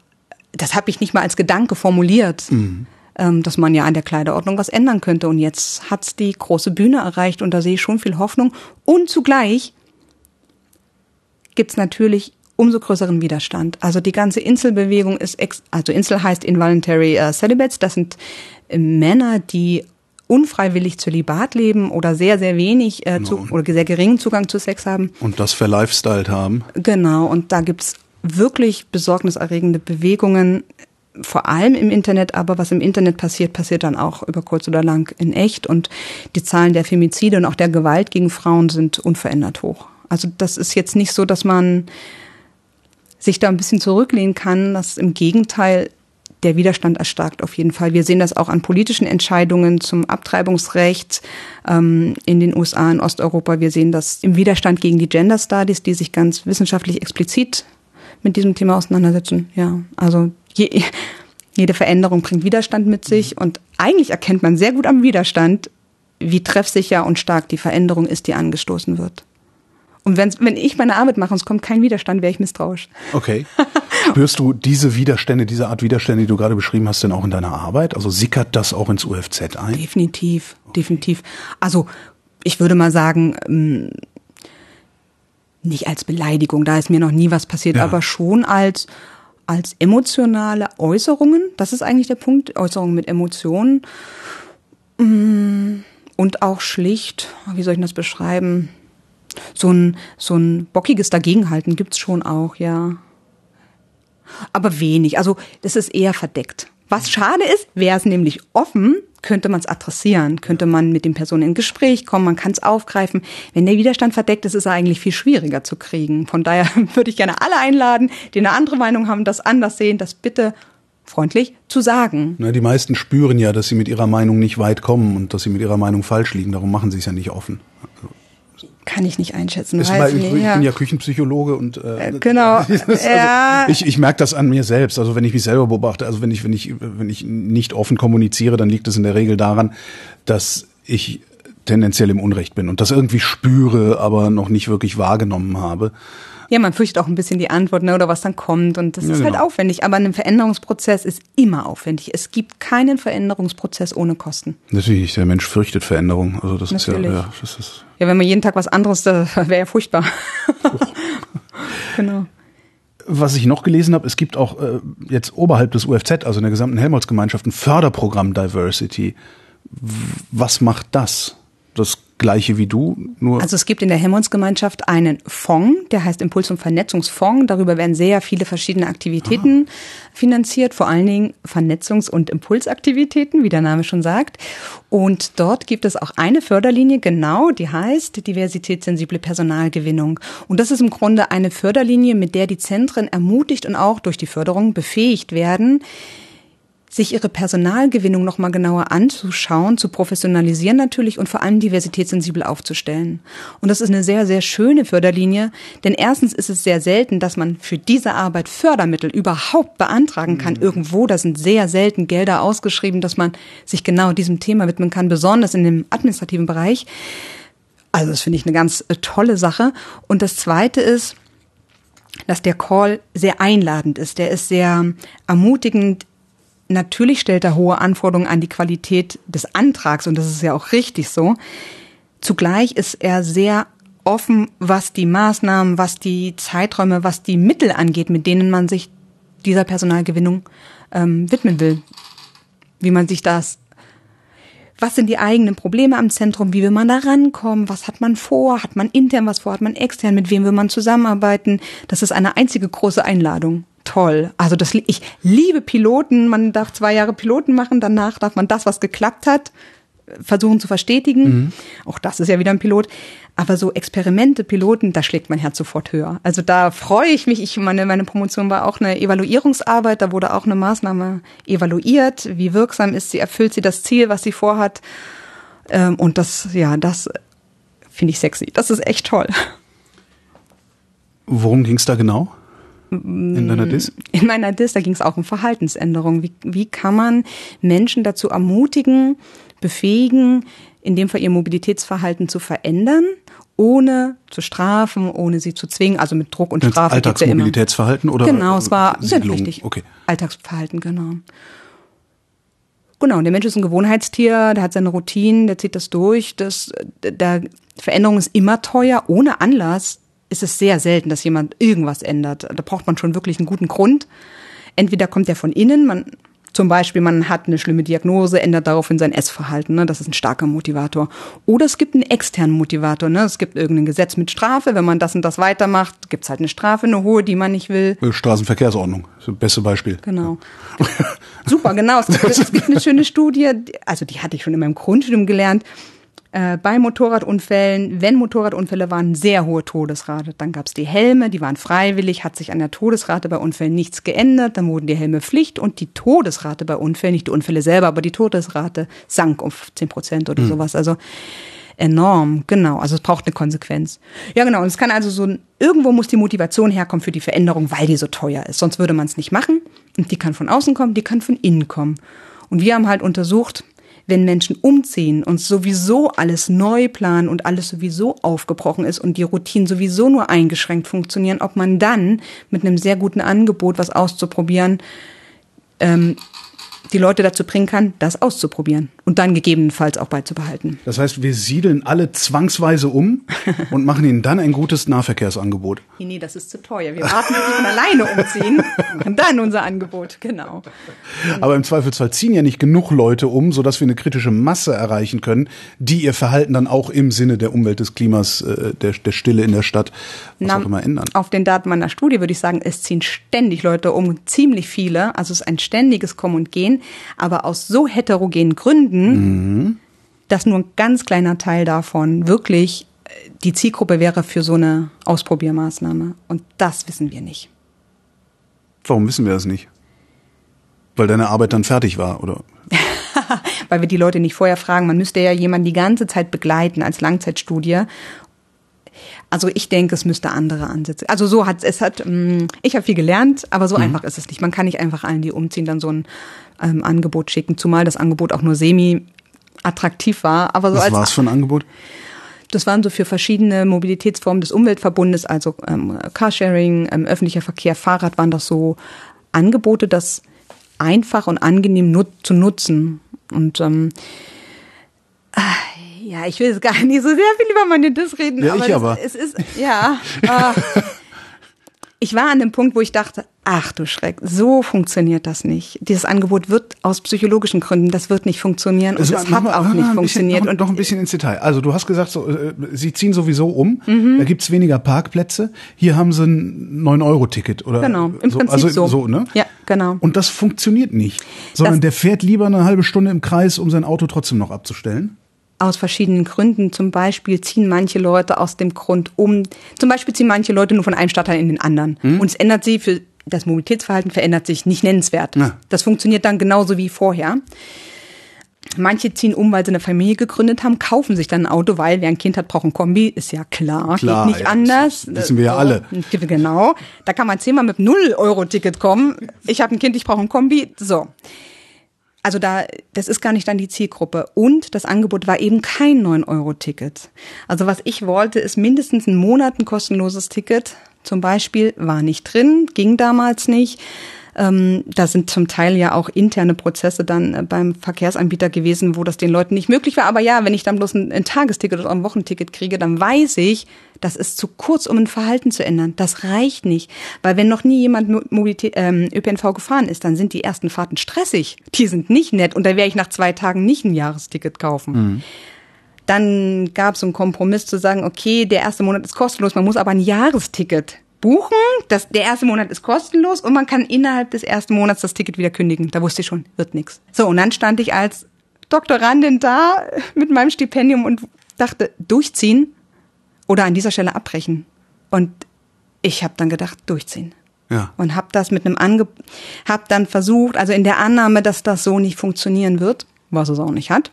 das habe ich nicht mal als Gedanke formuliert, mhm. ähm, dass man ja an der Kleiderordnung was ändern könnte. Und jetzt hat's die große Bühne erreicht und da sehe ich schon viel Hoffnung. Und zugleich gibt's natürlich umso größeren Widerstand. Also die ganze Inselbewegung ist, ex also Insel heißt Involuntary uh, Celibates, das sind äh, Männer, die unfreiwillig Zölibat leben oder sehr, sehr wenig äh, zu, oder sehr geringen Zugang zu Sex haben. Und das verlifestyled haben. Genau, und da gibt's wirklich besorgniserregende Bewegungen, vor allem im Internet, aber was im Internet passiert, passiert dann auch über kurz oder lang in echt. Und die Zahlen der Femizide und auch der Gewalt gegen Frauen sind unverändert hoch. Also das ist jetzt nicht so, dass man sich da ein bisschen zurücklehnen kann. Das im Gegenteil, der Widerstand erstarkt auf jeden Fall. Wir sehen das auch an politischen Entscheidungen zum Abtreibungsrecht ähm, in den USA, in Osteuropa. Wir sehen das im Widerstand gegen die Gender Studies, die sich ganz wissenschaftlich explizit mit diesem Thema auseinandersetzen. Ja, also je, jede Veränderung bringt Widerstand mit sich und eigentlich erkennt man sehr gut am Widerstand, wie treffsicher und stark die Veränderung ist, die angestoßen wird. Und wenn, ich meine Arbeit mache und es kommt kein Widerstand, wäre ich misstrauisch. Okay. [laughs] Spürst du diese Widerstände, diese Art Widerstände, die du gerade beschrieben hast, denn auch in deiner Arbeit? Also sickert das auch ins UFZ ein? Definitiv, definitiv. Also ich würde mal sagen, ähm, nicht als Beleidigung, da ist mir noch nie was passiert, ja. aber schon als als emotionale Äußerungen. Das ist eigentlich der Punkt, Äußerungen mit Emotionen. Mm, und auch schlicht, wie soll ich das beschreiben? So ein, so ein bockiges Dagegenhalten gibt's schon auch, ja. Aber wenig. Also, das ist eher verdeckt. Was schade ist, wäre es nämlich offen, könnte man es adressieren, könnte man mit den Personen in Gespräch kommen, man kann es aufgreifen. Wenn der Widerstand verdeckt ist, ist er eigentlich viel schwieriger zu kriegen. Von daher [laughs] würde ich gerne alle einladen, die eine andere Meinung haben, das anders sehen, das bitte freundlich zu sagen. Na, die meisten spüren ja, dass sie mit ihrer Meinung nicht weit kommen und dass sie mit ihrer Meinung falsch liegen. Darum machen sie es ja nicht offen. Also kann ich nicht einschätzen. Ist mal, ich, ich bin ja Küchenpsychologe und äh, äh genau. [laughs] also, ja. ich, ich merke das an mir selbst. Also wenn ich mich selber beobachte, also wenn ich wenn ich wenn ich nicht offen kommuniziere, dann liegt es in der Regel daran, dass ich tendenziell im Unrecht bin und das irgendwie spüre, aber noch nicht wirklich wahrgenommen habe. Ja, man fürchtet auch ein bisschen die Antwort ne, oder was dann kommt und das ja, ist halt genau. halt aufwendig. Aber ein Veränderungsprozess ist immer aufwendig. Es gibt keinen Veränderungsprozess ohne Kosten. Natürlich, der Mensch fürchtet Veränderung. Also das Natürlich. ist ja, ja, das ist. Ja, wenn man jeden Tag was anderes, das wäre ja furchtbar. [laughs] genau. Was ich noch gelesen habe, es gibt auch äh, jetzt oberhalb des UFZ, also in der gesamten Helmholtz-Gemeinschaft, ein Förderprogramm Diversity. Was macht das? Das gleiche wie du, nur. Also es gibt in der Helmholtz-Gemeinschaft einen Fonds, der heißt Impuls- und Vernetzungsfonds. Darüber werden sehr viele verschiedene Aktivitäten ah. finanziert, vor allen Dingen Vernetzungs- und Impulsaktivitäten, wie der Name schon sagt. Und dort gibt es auch eine Förderlinie, genau, die heißt diversitätssensible Personalgewinnung. Und das ist im Grunde eine Förderlinie, mit der die Zentren ermutigt und auch durch die Förderung befähigt werden, sich ihre Personalgewinnung nochmal genauer anzuschauen, zu professionalisieren natürlich und vor allem diversitätssensibel aufzustellen. Und das ist eine sehr, sehr schöne Förderlinie, denn erstens ist es sehr selten, dass man für diese Arbeit Fördermittel überhaupt beantragen kann. Mhm. Irgendwo, da sind sehr selten Gelder ausgeschrieben, dass man sich genau diesem Thema widmen kann, besonders in dem administrativen Bereich. Also das finde ich eine ganz äh, tolle Sache. Und das Zweite ist, dass der Call sehr einladend ist. Der ist sehr ermutigend, Natürlich stellt er hohe Anforderungen an die Qualität des Antrags und das ist ja auch richtig so. Zugleich ist er sehr offen, was die Maßnahmen, was die Zeiträume, was die Mittel angeht, mit denen man sich dieser Personalgewinnung ähm, widmen will. Wie man sich das was sind die eigenen Probleme am Zentrum, wie will man da rankommen, was hat man vor, hat man intern was vor, hat man extern, mit wem will man zusammenarbeiten. Das ist eine einzige große Einladung toll. Also das, ich liebe Piloten. Man darf zwei Jahre Piloten machen, danach darf man das, was geklappt hat, versuchen zu verstetigen. Auch das ist ja wieder ein Pilot. Aber so Experimente, Piloten, da schlägt mein Herz sofort höher. Also da freue ich mich. Ich meine, meine Promotion war auch eine Evaluierungsarbeit. Da wurde auch eine Maßnahme evaluiert. Wie wirksam ist sie? Erfüllt sie das Ziel, was sie vorhat? Ähm, und das, ja, das finde ich sexy. Das ist echt toll. Worum ging es da genau? In deiner Dis? In meiner Dis, da ging es auch um Verhaltensänderung. Wie, wie kann man Menschen dazu ermutigen, befähigen, in dem Fall ihr Mobilitätsverhalten zu verändern, ohne zu strafen, ohne sie zu zwingen, also mit Druck und Jetzt Strafe. geht's ja. Alltagsmobilitätsverhalten oder? Genau, es war ja, Siedlung? richtig. Okay. Alltagsverhalten, genau. Genau, und der Mensch ist ein Gewohnheitstier, der hat seine Routinen, der zieht das durch. Das, der Veränderung ist immer teuer. Ohne Anlass ist es sehr selten, dass jemand irgendwas ändert. Da braucht man schon wirklich einen guten Grund. Entweder kommt der von innen, man zum Beispiel, man hat eine schlimme Diagnose, ändert daraufhin sein Essverhalten. Ne? Das ist ein starker Motivator. Oder es gibt einen externen Motivator. Ne? Es gibt irgendein Gesetz mit Strafe. Wenn man das und das weitermacht, gibt es halt eine Strafe, eine hohe, die man nicht will. Äh, Straßenverkehrsordnung, das beste Beispiel. Genau. Super, genau. Es gibt, es gibt eine schöne Studie, also die hatte ich schon in meinem Grundstudium gelernt. Äh, bei Motorradunfällen, wenn Motorradunfälle waren, sehr hohe Todesrate. Dann gab es die Helme, die waren freiwillig, hat sich an der Todesrate bei Unfällen nichts geändert. Dann wurden die Helme Pflicht und die Todesrate bei Unfällen, nicht die Unfälle selber, aber die Todesrate sank um 10 Prozent oder sowas. Also enorm, genau. Also es braucht eine Konsequenz. Ja, genau. Und es kann also so, ein- irgendwo muss die Motivation herkommen für die Veränderung, weil die so teuer ist. Sonst würde man es nicht machen. Und die kann von außen kommen, die kann von innen kommen. Und wir haben halt untersucht, wenn Menschen umziehen und sowieso alles neu planen und alles sowieso aufgebrochen ist und die Routinen sowieso nur eingeschränkt funktionieren, ob man dann mit einem sehr guten Angebot, was auszuprobieren, ähm, die Leute dazu bringen kann, das auszuprobieren und dann gegebenenfalls auch beizubehalten. Das heißt, wir siedeln alle zwangsweise um [laughs] und machen ihnen dann ein gutes Nahverkehrsangebot. Nee, nee, das ist zu teuer. Wir warten, bis sie von alleine umziehen [laughs] und dann unser Angebot, genau. Aber im Zweifelsfall ziehen ja nicht genug Leute um, sodass wir eine kritische Masse erreichen können, die ihr Verhalten dann auch im Sinne der Umwelt, des Klimas, äh, der, der Stille in der Stadt, was Na, auch immer ändern. Auf den Daten meiner Studie würde ich sagen, es ziehen ständig Leute um, ziemlich viele. Also es ist ein ständiges Kommen und Gehen, aber aus so heterogenen Gründen, dass nur ein ganz kleiner Teil davon wirklich äh, die Zielgruppe wäre für so eine Ausprobiermaßnahme. Und das wissen wir nicht. Warum wissen wir das nicht? Weil deine Arbeit dann fertig war, oder? [laughs] weil wir die Leute nicht vorher fragen. Man müsste ja jemanden die ganze Zeit begleiten als Langzeitstudie. Also ich denke, es müsste andere Ansätze. Also so hat es hat. mm, Ich habe viel gelernt, aber so Mhm. einfach ist es nicht. Man kann nicht einfach allen, die umziehen, dann so ein ähm, Angebot schicken. Zumal das Angebot auch nur semi attraktiv war. Aber so Was war es für ein Angebot? das waren so für verschiedene Mobilitätsformen des Umweltverbundes, also ähm, Carsharing, ähm, öffentlicher Verkehr, Fahrrad, waren das so Angebote, das einfach und angenehm nut zu nutzen. Und ähm, ah, ja, ich will jetzt gar nicht so sehr viel über meine Dis reden, Ja, aber, ich das, aber. es ist ja. [laughs] ah. Ich war an dem Punkt, wo ich dachte, ach du Schreck, so funktioniert das nicht. Dieses Angebot wird aus psychologischen Gründen, das wird nicht funktionieren und Also, noch hat auch nicht funktioniert. Noch, und noch ein bisschen ins Detail. Also du hast gesagt, so, äh, sie ziehen sowieso um. Mhm. Da gibt's weniger Parkplätze. Hier haben sie ein 9-Euro-Ticket. oder Genau, im so. Prinzip also, so. so ne? Ja, genau. Und das funktioniert nicht. Sondern Das- der fährt lieber eine halbe Stunde im Kreis, um sein Auto trotzdem noch abzustellen. Aus verschiedenen Gründen. Zum Beispiel ziehen manche Leute aus dem Grund um. Zum Beispiel ziehen manche Leute nur von einem Stadtteil in den anderen. Und es ändert sie für das Mobilitätsverhalten verändert sich nicht nennenswert. Ja. Das funktioniert dann genauso wie vorher. Manche ziehen um, weil sie eine Familie gegründet haben, kaufen sich dann ein Auto, weil wer ein Kind hat, braucht ein Kombi. Ist ja klar, Klar, geht nicht ja, anders. das wissen wir ja alle. Genau. Da kann man zehnmal mit 0-Euro-Ticket kommen. Ich habe ein Kind, ich brauche ein Kombi. So. Also da, das ist gar nicht dann die Zielgruppe. Und das Angebot war eben kein 9-Euro-Ticket. Also was ich wollte, ist mindestens einen Monat ein kostenloses Ticket. Zum Beispiel war nicht drin, ging damals nicht. Ähm, da sind zum Teil ja auch interne Prozesse dann äh, beim Verkehrsanbieter gewesen, wo das den Leuten nicht möglich war. Aber ja, wenn ich dann bloß ein, ein Tagesticket oder ein Wochenticket kriege, dann weiß ich, das ist zu kurz, um ein Verhalten zu ändern. Das reicht nicht. Weil wenn noch nie jemand Mo- Mobilität, ähm, ÖPNV gefahren ist, dann sind die ersten Fahrten stressig. Die sind nicht nett. Und da werde ich nach zwei Tagen nicht ein Jahresticket kaufen. Dann gab es einen Kompromiss zu sagen, okay, der erste Monat ist kostenlos, man muss aber ein Jahresticket buchen. Das, der erste Monat ist kostenlos und man kann innerhalb des ersten Monats das Ticket wieder kündigen. Da wusste ich schon, wird nix. So, und dann stand ich als Doktorandin da [laughs] mit meinem Stipendium und dachte, durchziehen oder an dieser Stelle abbrechen. Und ich habe dann gedacht, durchziehen. Ja. Und habe das mit einem Ange habe dann versucht, also in der Annahme, dass das so nicht funktionieren wird, was es auch nicht hat,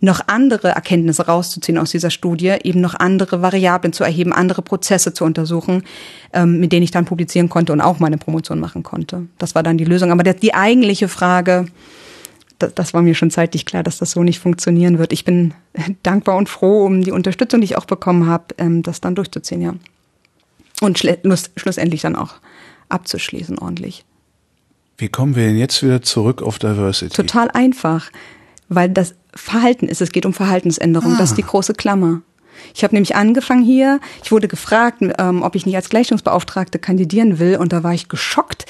noch andere Erkenntnisse rauszuziehen aus dieser Studie, eben noch andere Variablen zu erheben, andere Prozesse zu untersuchen, ähm, mit denen ich dann publizieren konnte und auch meine Promotion machen konnte. Das war dann die Lösung. Aber die eigentliche Frage, das, das war mir schon zeitlich klar, dass das so nicht funktionieren wird. Ich bin [laughs] dankbar und froh um die Unterstützung, die ich auch bekommen habe, ähm, das dann durchzuziehen, ja. Und schluss, schlussendlich dann auch abzuschließen ordentlich. Wie kommen wir denn jetzt wieder zurück auf Diversity? Total einfach, weil das Verhalten ist, es geht um Verhaltensänderung, ah. das ist die große Klammer. Ich habe nämlich angefangen hier, ich wurde gefragt, ähm, ob ich nicht als Gleichstellungsbeauftragte kandidieren will und da war ich geschockt,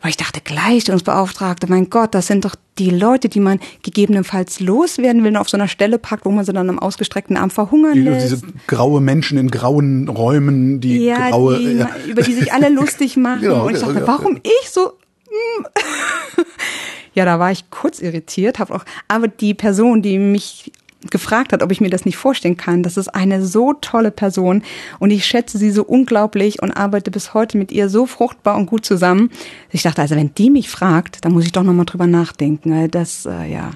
weil ich dachte, Gleichstellungsbeauftragte, mein Gott, das sind doch die Leute, die man gegebenenfalls loswerden will und auf so einer Stelle packt, wo man sie dann am ausgestreckten Arm verhungern lässt. Diese graue Menschen in grauen Räumen, die ja, graue, die, ja. über die sich alle lustig [laughs] machen. genau, und ich dachte, warum ich so? [laughs] Ja, da war ich kurz irritiert, habe auch, aber die Person, die mich gefragt hat, ob ich mir das nicht vorstellen kann. Das ist eine so tolle Person und ich schätze sie so unglaublich und arbeite bis heute mit ihr so fruchtbar und gut zusammen. Ich dachte, also wenn die mich fragt, dann muss ich doch noch mal drüber nachdenken. Das äh, ja.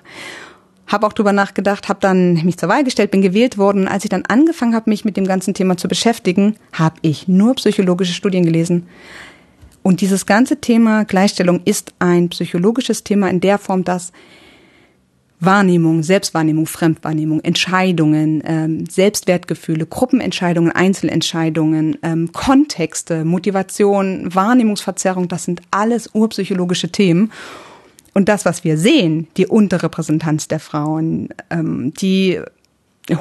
Habe auch drüber nachgedacht, habe dann mich zur Wahl gestellt, bin gewählt worden. Als ich dann angefangen habe, mich mit dem ganzen Thema zu beschäftigen, habe ich nur psychologische Studien gelesen. Und dieses ganze Thema Gleichstellung ist ein psychologisches Thema in der Form, dass Wahrnehmung, Selbstwahrnehmung, Fremdwahrnehmung, Entscheidungen, ähm, Selbstwertgefühle, Gruppenentscheidungen, Einzelentscheidungen, ähm, Kontexte, Motivation, Wahrnehmungsverzerrung, das sind alles urpsychologische Themen. Und das, was wir sehen, die Unterrepräsentanz der Frauen, ähm, die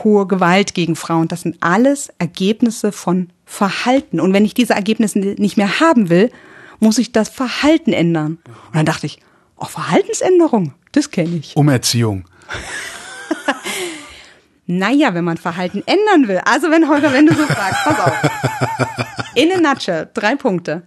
hohe Gewalt gegen Frauen, das sind alles Ergebnisse von Verhalten. Und wenn ich diese Ergebnisse nicht mehr haben will, muss ich das Verhalten ändern. Und dann dachte ich, oh, Verhaltensänderung, das kenne ich. Umerziehung. [laughs] naja, wenn man Verhalten ändern will. Also wenn Holger, wenn du so fragst, pass auf. In a nutshell, drei Punkte.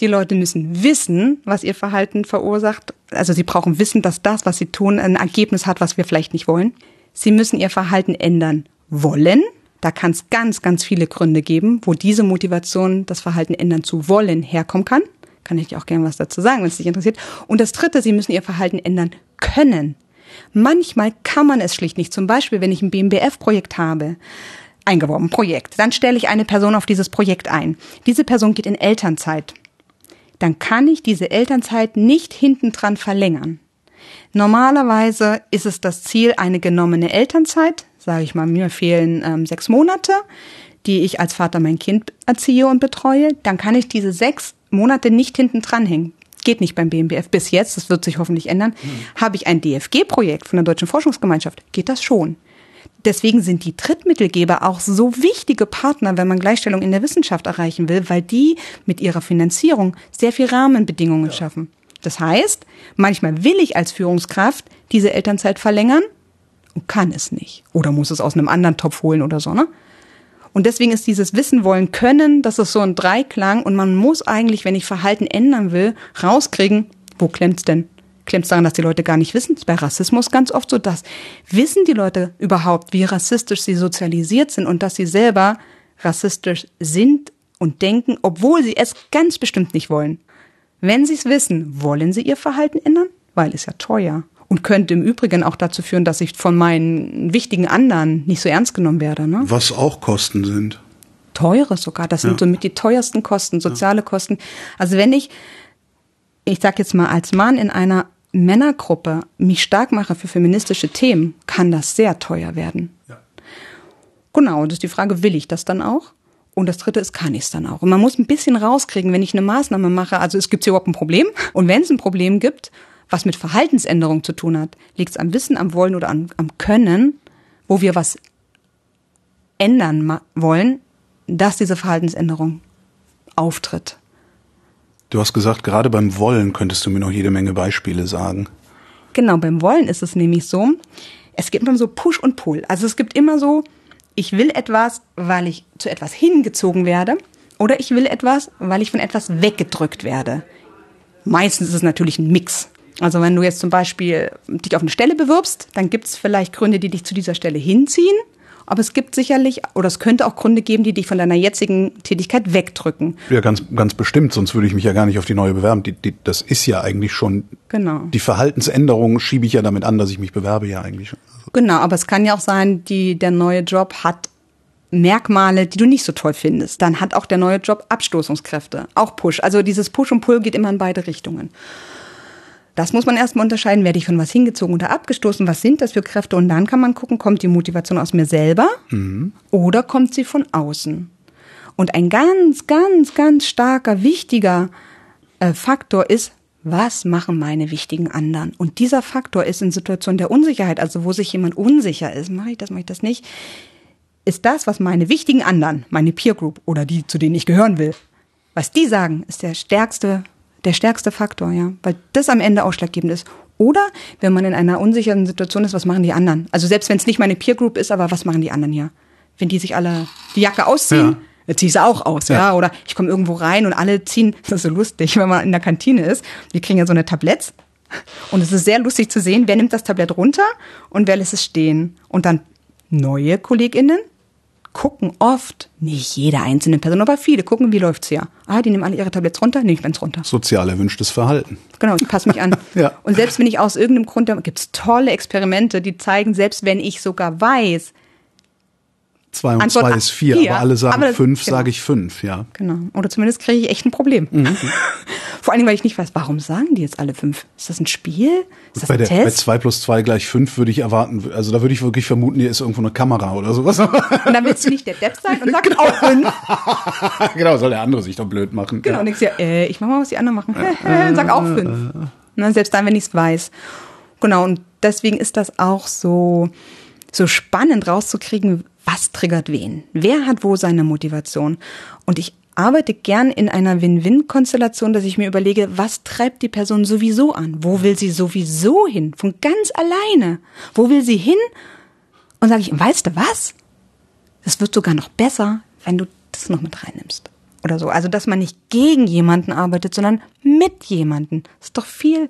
Die Leute müssen wissen, was ihr Verhalten verursacht. Also sie brauchen Wissen, dass das, was sie tun, ein Ergebnis hat, was wir vielleicht nicht wollen. Sie müssen ihr Verhalten ändern wollen. Da kann es ganz, ganz viele Gründe geben, wo diese Motivation, das Verhalten ändern zu wollen, herkommen kann. Kann ich auch gerne was dazu sagen, wenn es dich interessiert. Und das Dritte, sie müssen ihr Verhalten ändern können. Manchmal kann man es schlicht nicht. Zum Beispiel, wenn ich ein BMBF-Projekt habe, eingeworben, Projekt, dann stelle ich eine Person auf dieses Projekt ein. Diese Person geht in Elternzeit. Dann kann ich diese Elternzeit nicht hintendran verlängern. Normalerweise ist es das Ziel, eine genommene Elternzeit, sage ich mal, mir fehlen ähm, sechs Monate, die ich als Vater mein Kind erziehe und betreue. Dann kann ich diese sechs Monate nicht hinten dranhängen. Geht nicht beim BMBF bis jetzt, das wird sich hoffentlich ändern. Mhm. Habe ich ein DFG-Projekt von der Deutschen Forschungsgemeinschaft, geht das schon. Deswegen sind die Drittmittelgeber auch so wichtige Partner, wenn man Gleichstellung in der Wissenschaft erreichen will, weil die mit ihrer Finanzierung sehr viel Rahmenbedingungen ja. schaffen. Das heißt, manchmal will ich als Führungskraft diese Elternzeit verlängern und kann es nicht. Oder muss es aus einem anderen Topf holen oder so, ne? Und deswegen ist dieses Wissen wollen können, das ist so ein Dreiklang und man muss eigentlich, wenn ich Verhalten ändern will, rauskriegen, wo klemmt's denn? Klemmt's daran, dass die Leute gar nicht wissen? Das ist bei Rassismus ganz oft so, dass wissen die Leute überhaupt, wie rassistisch sie sozialisiert sind und dass sie selber rassistisch sind und denken, obwohl sie es ganz bestimmt nicht wollen. Wenn sie es wissen, wollen sie ihr Verhalten ändern? Weil es ja teuer und könnte im Übrigen auch dazu führen, dass ich von meinen wichtigen anderen nicht so ernst genommen werde. Ne? Was auch Kosten sind. Teure sogar, das sind ja. somit die teuersten Kosten, soziale ja. Kosten. Also wenn ich, ich sag jetzt mal als Mann in einer Männergruppe mich stark mache für feministische Themen, kann das sehr teuer werden. Ja. Genau, das ist die Frage, will ich das dann auch? Und das dritte ist, kann ich es dann auch? Und man muss ein bisschen rauskriegen, wenn ich eine Maßnahme mache, also es gibt überhaupt ein Problem. Und wenn es ein Problem gibt, was mit Verhaltensänderung zu tun hat. Liegt es am Wissen, am Wollen oder am, am Können, wo wir was ändern wollen, dass diese Verhaltensänderung auftritt. Du hast gesagt, gerade beim Wollen könntest du mir noch jede Menge Beispiele sagen. Genau, beim Wollen ist es nämlich so, es gibt immer so Push und Pull. Also es gibt immer so, ich will etwas, weil ich zu etwas hingezogen werde, oder ich will etwas, weil ich von etwas weggedrückt werde. Meistens ist es natürlich ein Mix. Also wenn du jetzt zum Beispiel dich auf eine Stelle bewirbst, dann gibt es vielleicht Gründe, die dich zu dieser Stelle hinziehen. Aber es gibt sicherlich, oder es könnte auch Gründe geben, die dich von deiner jetzigen Tätigkeit wegdrücken. Ja, ganz, ganz bestimmt, sonst würde ich mich ja gar nicht auf die neue bewerben. Die, die, das ist ja eigentlich schon. Genau. Die Verhaltensänderung schiebe ich ja damit an, dass ich mich bewerbe, ja eigentlich schon. Genau, aber es kann ja auch sein, die, der neue Job hat Merkmale, die du nicht so toll findest. Dann hat auch der neue Job Abstoßungskräfte, auch Push. Also dieses Push und Pull geht immer in beide Richtungen. Das muss man erstmal unterscheiden, werde ich von was hingezogen oder abgestoßen, was sind das für Kräfte und dann kann man gucken, kommt die Motivation aus mir selber mhm. oder kommt sie von außen. Und ein ganz, ganz, ganz starker, wichtiger äh, Faktor ist, was machen meine wichtigen anderen? Und dieser Faktor ist in Situationen der Unsicherheit, also wo sich jemand unsicher ist, mache ich das, mache ich das nicht, ist das, was meine wichtigen anderen, meine Peer Group oder die, zu denen ich gehören will, was die sagen, ist der stärkste der stärkste Faktor, ja, weil das am Ende ausschlaggebend ist. Oder wenn man in einer unsicheren Situation ist, was machen die anderen? Also selbst wenn es nicht meine Peer Group ist, aber was machen die anderen hier? Wenn die sich alle die Jacke ausziehen, ja. dann ziehe ich sie auch aus, ja. ja? Oder ich komme irgendwo rein und alle ziehen, [laughs] das ist so lustig, wenn man in der Kantine ist, wir kriegen ja so eine Tabletts und es ist sehr lustig zu sehen, wer nimmt das Tablett runter und wer lässt es stehen. Und dann neue KollegInnen gucken oft, nicht jede einzelne Person, aber viele gucken, wie läuft's hier. Ah, die nehmen alle ihre Tabletts runter, nehme ich meins runter. Sozial erwünschtes Verhalten. Genau, ich passe mich an. [laughs] ja. Und selbst wenn ich aus irgendeinem Grund, da gibt's tolle Experimente, die zeigen, selbst wenn ich sogar weiß, Zwei und Antwort zwei ist vier, vier aber alle sagen aber das, fünf, genau. sage ich fünf, ja. Genau. Oder zumindest kriege ich echt ein Problem. Mhm. [laughs] Vor allem, weil ich nicht weiß, warum sagen die jetzt alle fünf? Ist das ein Spiel? Ist das bei, ein der, Test? bei zwei plus zwei gleich fünf würde ich erwarten, also da würde ich wirklich vermuten, hier ist irgendwo eine Kamera oder sowas. Und dann willst du nicht der Depp sein und sagst auch fünf. [laughs] genau, soll der andere sich doch blöd machen. Genau, ja. und ich sage, äh, ich mach mal, was die anderen machen. [laughs] und sag auch fünf. Na, selbst dann, wenn ich es weiß. Genau, und deswegen ist das auch so, so spannend rauszukriegen, was triggert wen? Wer hat wo seine Motivation? Und ich arbeite gern in einer Win-Win-Konstellation, dass ich mir überlege, was treibt die Person sowieso an? Wo will sie sowieso hin? Von ganz alleine. Wo will sie hin? Und sage ich, weißt du was? Es wird sogar noch besser, wenn du das noch mit reinnimmst. Oder so. Also, dass man nicht gegen jemanden arbeitet, sondern mit jemanden. Das ist doch viel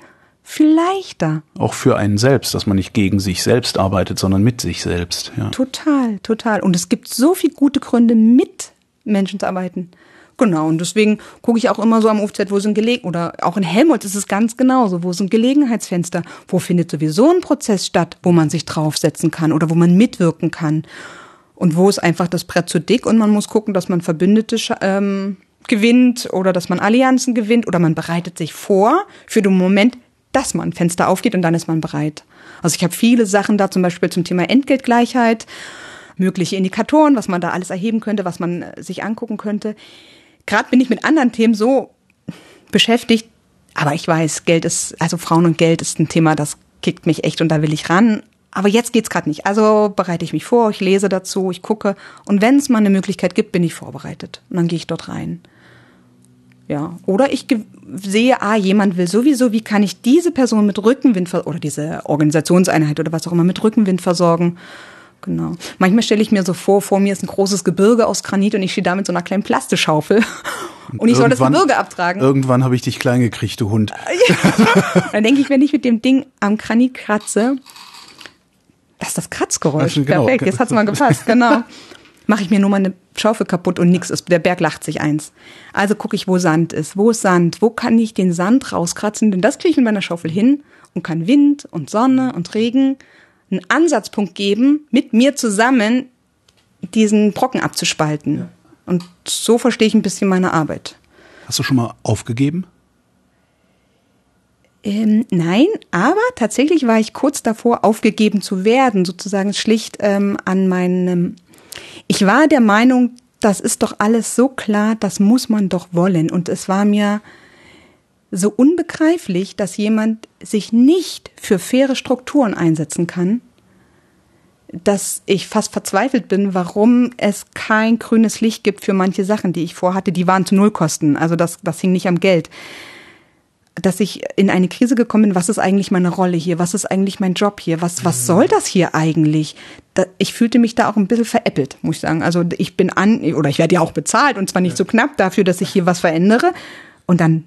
viel leichter. Auch für einen selbst, dass man nicht gegen sich selbst arbeitet, sondern mit sich selbst. Ja. Total, total. Und es gibt so viele gute Gründe, mit Menschen zu arbeiten. Genau, und deswegen gucke ich auch immer so am UFZ, wo sind Gelegen, oder auch in Helmholtz ist es ganz genauso, wo sind Gelegenheitsfenster, wo findet sowieso ein Prozess statt, wo man sich draufsetzen kann oder wo man mitwirken kann. Und wo ist einfach das Brett zu dick und man muss gucken, dass man Verbündete ähm, gewinnt oder dass man Allianzen gewinnt oder man bereitet sich vor für den Moment, dass man Fenster aufgeht und dann ist man bereit. Also ich habe viele Sachen da zum Beispiel zum Thema Entgeltgleichheit, mögliche Indikatoren, was man da alles erheben könnte, was man äh, sich angucken könnte. Gerade bin ich mit anderen Themen so beschäftigt, aber ich weiß, Geld ist, also Frauen und Geld ist ein Thema, das kickt mich echt und da will ich ran. Aber jetzt geht's gerade nicht. Also bereite ich mich vor, ich lese dazu, ich gucke und wenn es mal eine Möglichkeit gibt, bin ich vorbereitet und dann gehe ich dort rein. Ja, oder ich sehe, ah, jemand will sowieso, wie kann ich diese Person mit Rückenwind oder diese Organisationseinheit oder was auch immer mit Rückenwind versorgen? Genau. Manchmal stelle ich mir so vor, vor mir ist ein großes Gebirge aus Granit und ich stehe da mit so einer kleinen Plastischaufel und ich soll das Gebirge abtragen. Irgendwann habe ich dich klein gekriegt, du Hund. [laughs] Dann denke ich, wenn ich mit dem Ding am Granit kratze, das ist das Kratzgeräusch. Genau. Perfekt, jetzt hat's mal gepasst, genau mache ich mir nur mal eine Schaufel kaputt und nix ist. Der Berg lacht sich eins. Also gucke ich, wo Sand ist. Wo ist Sand? Wo kann ich den Sand rauskratzen? Denn das kriege ich mit meiner Schaufel hin und kann Wind und Sonne und Regen einen Ansatzpunkt geben, mit mir zusammen diesen Brocken abzuspalten. Ja. Und so verstehe ich ein bisschen meine Arbeit. Hast du schon mal aufgegeben? Ähm, nein, aber tatsächlich war ich kurz davor, aufgegeben zu werden, sozusagen schlicht ähm, an meinem ich war der Meinung, das ist doch alles so klar, das muss man doch wollen. Und es war mir so unbegreiflich, dass jemand sich nicht für faire Strukturen einsetzen kann, dass ich fast verzweifelt bin, warum es kein grünes Licht gibt für manche Sachen, die ich vorhatte. Die waren zu Nullkosten. Also das, das hing nicht am Geld dass ich in eine Krise gekommen bin, was ist eigentlich meine Rolle hier? Was ist eigentlich mein Job hier? Was, was mhm. soll das hier eigentlich? Da, ich fühlte mich da auch ein bisschen veräppelt, muss ich sagen. Also ich bin an, oder ich werde ja auch bezahlt und zwar nicht so knapp dafür, dass ich hier was verändere. Und dann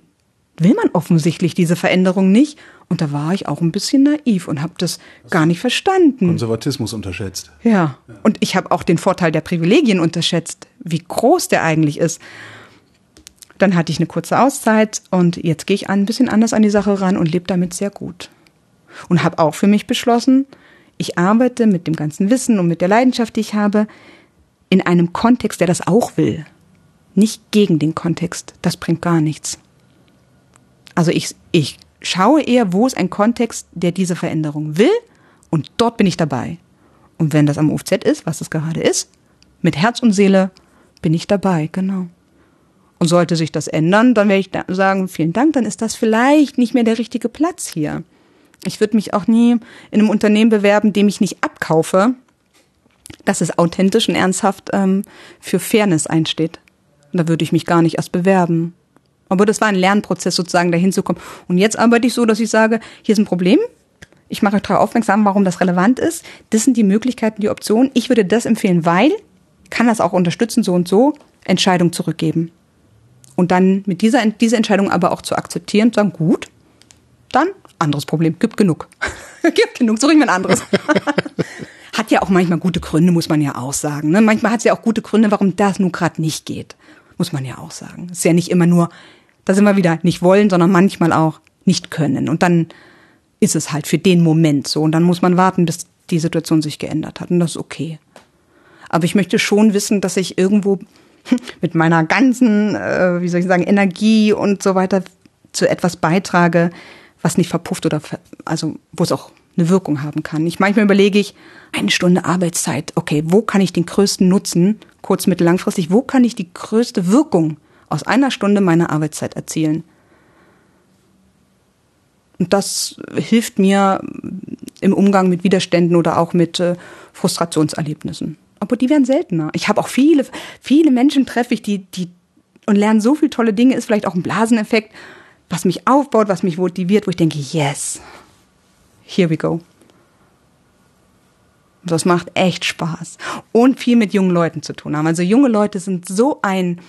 will man offensichtlich diese Veränderung nicht. Und da war ich auch ein bisschen naiv und habe das gar nicht verstanden. Konservatismus unterschätzt. Ja, und ich habe auch den Vorteil der Privilegien unterschätzt, wie groß der eigentlich ist. Dann hatte ich eine kurze Auszeit und jetzt gehe ich ein bisschen anders an die Sache ran und lebe damit sehr gut. Und habe auch für mich beschlossen, ich arbeite mit dem ganzen Wissen und mit der Leidenschaft, die ich habe, in einem Kontext, der das auch will. Nicht gegen den Kontext. Das bringt gar nichts. Also ich, ich schaue eher, wo ist ein Kontext, der diese Veränderung will und dort bin ich dabei. Und wenn das am UFZ ist, was es gerade ist, mit Herz und Seele bin ich dabei, genau. Und sollte sich das ändern, dann werde ich da sagen, vielen Dank, dann ist das vielleicht nicht mehr der richtige Platz hier. Ich würde mich auch nie in einem Unternehmen bewerben, dem ich nicht abkaufe, dass es authentisch und ernsthaft ähm, für Fairness einsteht. Da würde ich mich gar nicht erst bewerben. Aber das war ein Lernprozess sozusagen, dahin zu kommen. Und jetzt arbeite ich so, dass ich sage, hier ist ein Problem. Ich mache euch darauf aufmerksam, warum das relevant ist. Das sind die Möglichkeiten, die Optionen. Ich würde das empfehlen, weil, kann das auch unterstützen, so und so, Entscheidung zurückgeben. Und dann mit dieser, diese Entscheidung aber auch zu akzeptieren und sagen, gut, dann anderes Problem, gibt genug. [laughs] gibt genug, suche ich mir ein anderes. [laughs] hat ja auch manchmal gute Gründe, muss man ja auch sagen. Ne? Manchmal hat es ja auch gute Gründe, warum das nun gerade nicht geht. Muss man ja auch sagen. Ist ja nicht immer nur, da sind wir wieder, nicht wollen, sondern manchmal auch nicht können. Und dann ist es halt für den Moment so. Und dann muss man warten, bis die Situation sich geändert hat. Und das ist okay. Aber ich möchte schon wissen, dass ich irgendwo [laughs] mit meiner ganzen, äh, wie soll ich sagen, Energie und so weiter zu etwas beitrage, was nicht verpufft oder, also wo es auch eine Wirkung haben kann. Ich manchmal überlege ich, eine Stunde Arbeitszeit, okay, wo kann ich den größten Nutzen, kurz, mittel, langfristig, wo kann ich die größte Wirkung aus einer Stunde meiner Arbeitszeit erzielen? Und das hilft mir im Umgang mit Widerständen oder auch mit äh, Frustrationserlebnissen. Aber die werden seltener. Ich habe auch viele, viele Menschen treffe ich, die, die und lernen so viele tolle Dinge, ist vielleicht auch ein Blaseneffekt, was mich aufbaut, was mich motiviert, wo ich denke, yes, here we go. Das macht echt Spaß. Und viel mit jungen Leuten zu tun haben. Also junge Leute sind so ein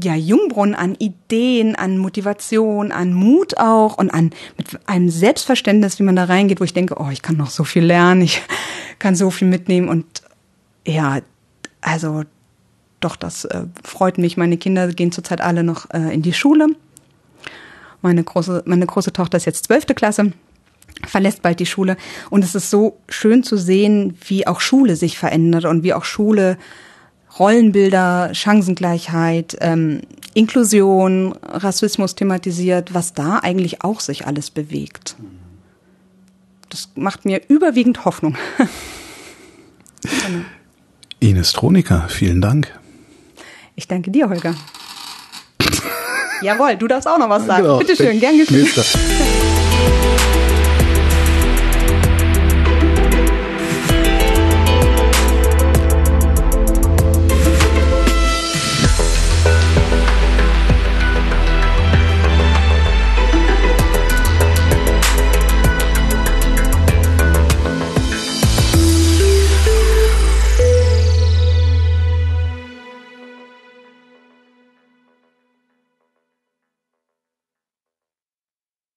ja, Jungbrunnen an Ideen, an Motivation, an Mut auch und an mit einem Selbstverständnis, wie man da reingeht, wo ich denke, oh, ich kann noch so viel lernen, ich kann so viel mitnehmen und ja, also doch, das äh, freut mich. Meine Kinder gehen zurzeit alle noch äh, in die Schule. Meine große, meine große Tochter ist jetzt zwölfte Klasse verlässt bald die Schule. Und es ist so schön zu sehen, wie auch Schule sich verändert und wie auch Schule Rollenbilder, Chancengleichheit, ähm, Inklusion, Rassismus thematisiert, was da eigentlich auch sich alles bewegt. Das macht mir überwiegend Hoffnung. [laughs] Ines Tronika, vielen Dank. Ich danke dir, Holger. [laughs] Jawohl, du darfst auch noch was sagen. Genau. Bitte schön, gern geschehen.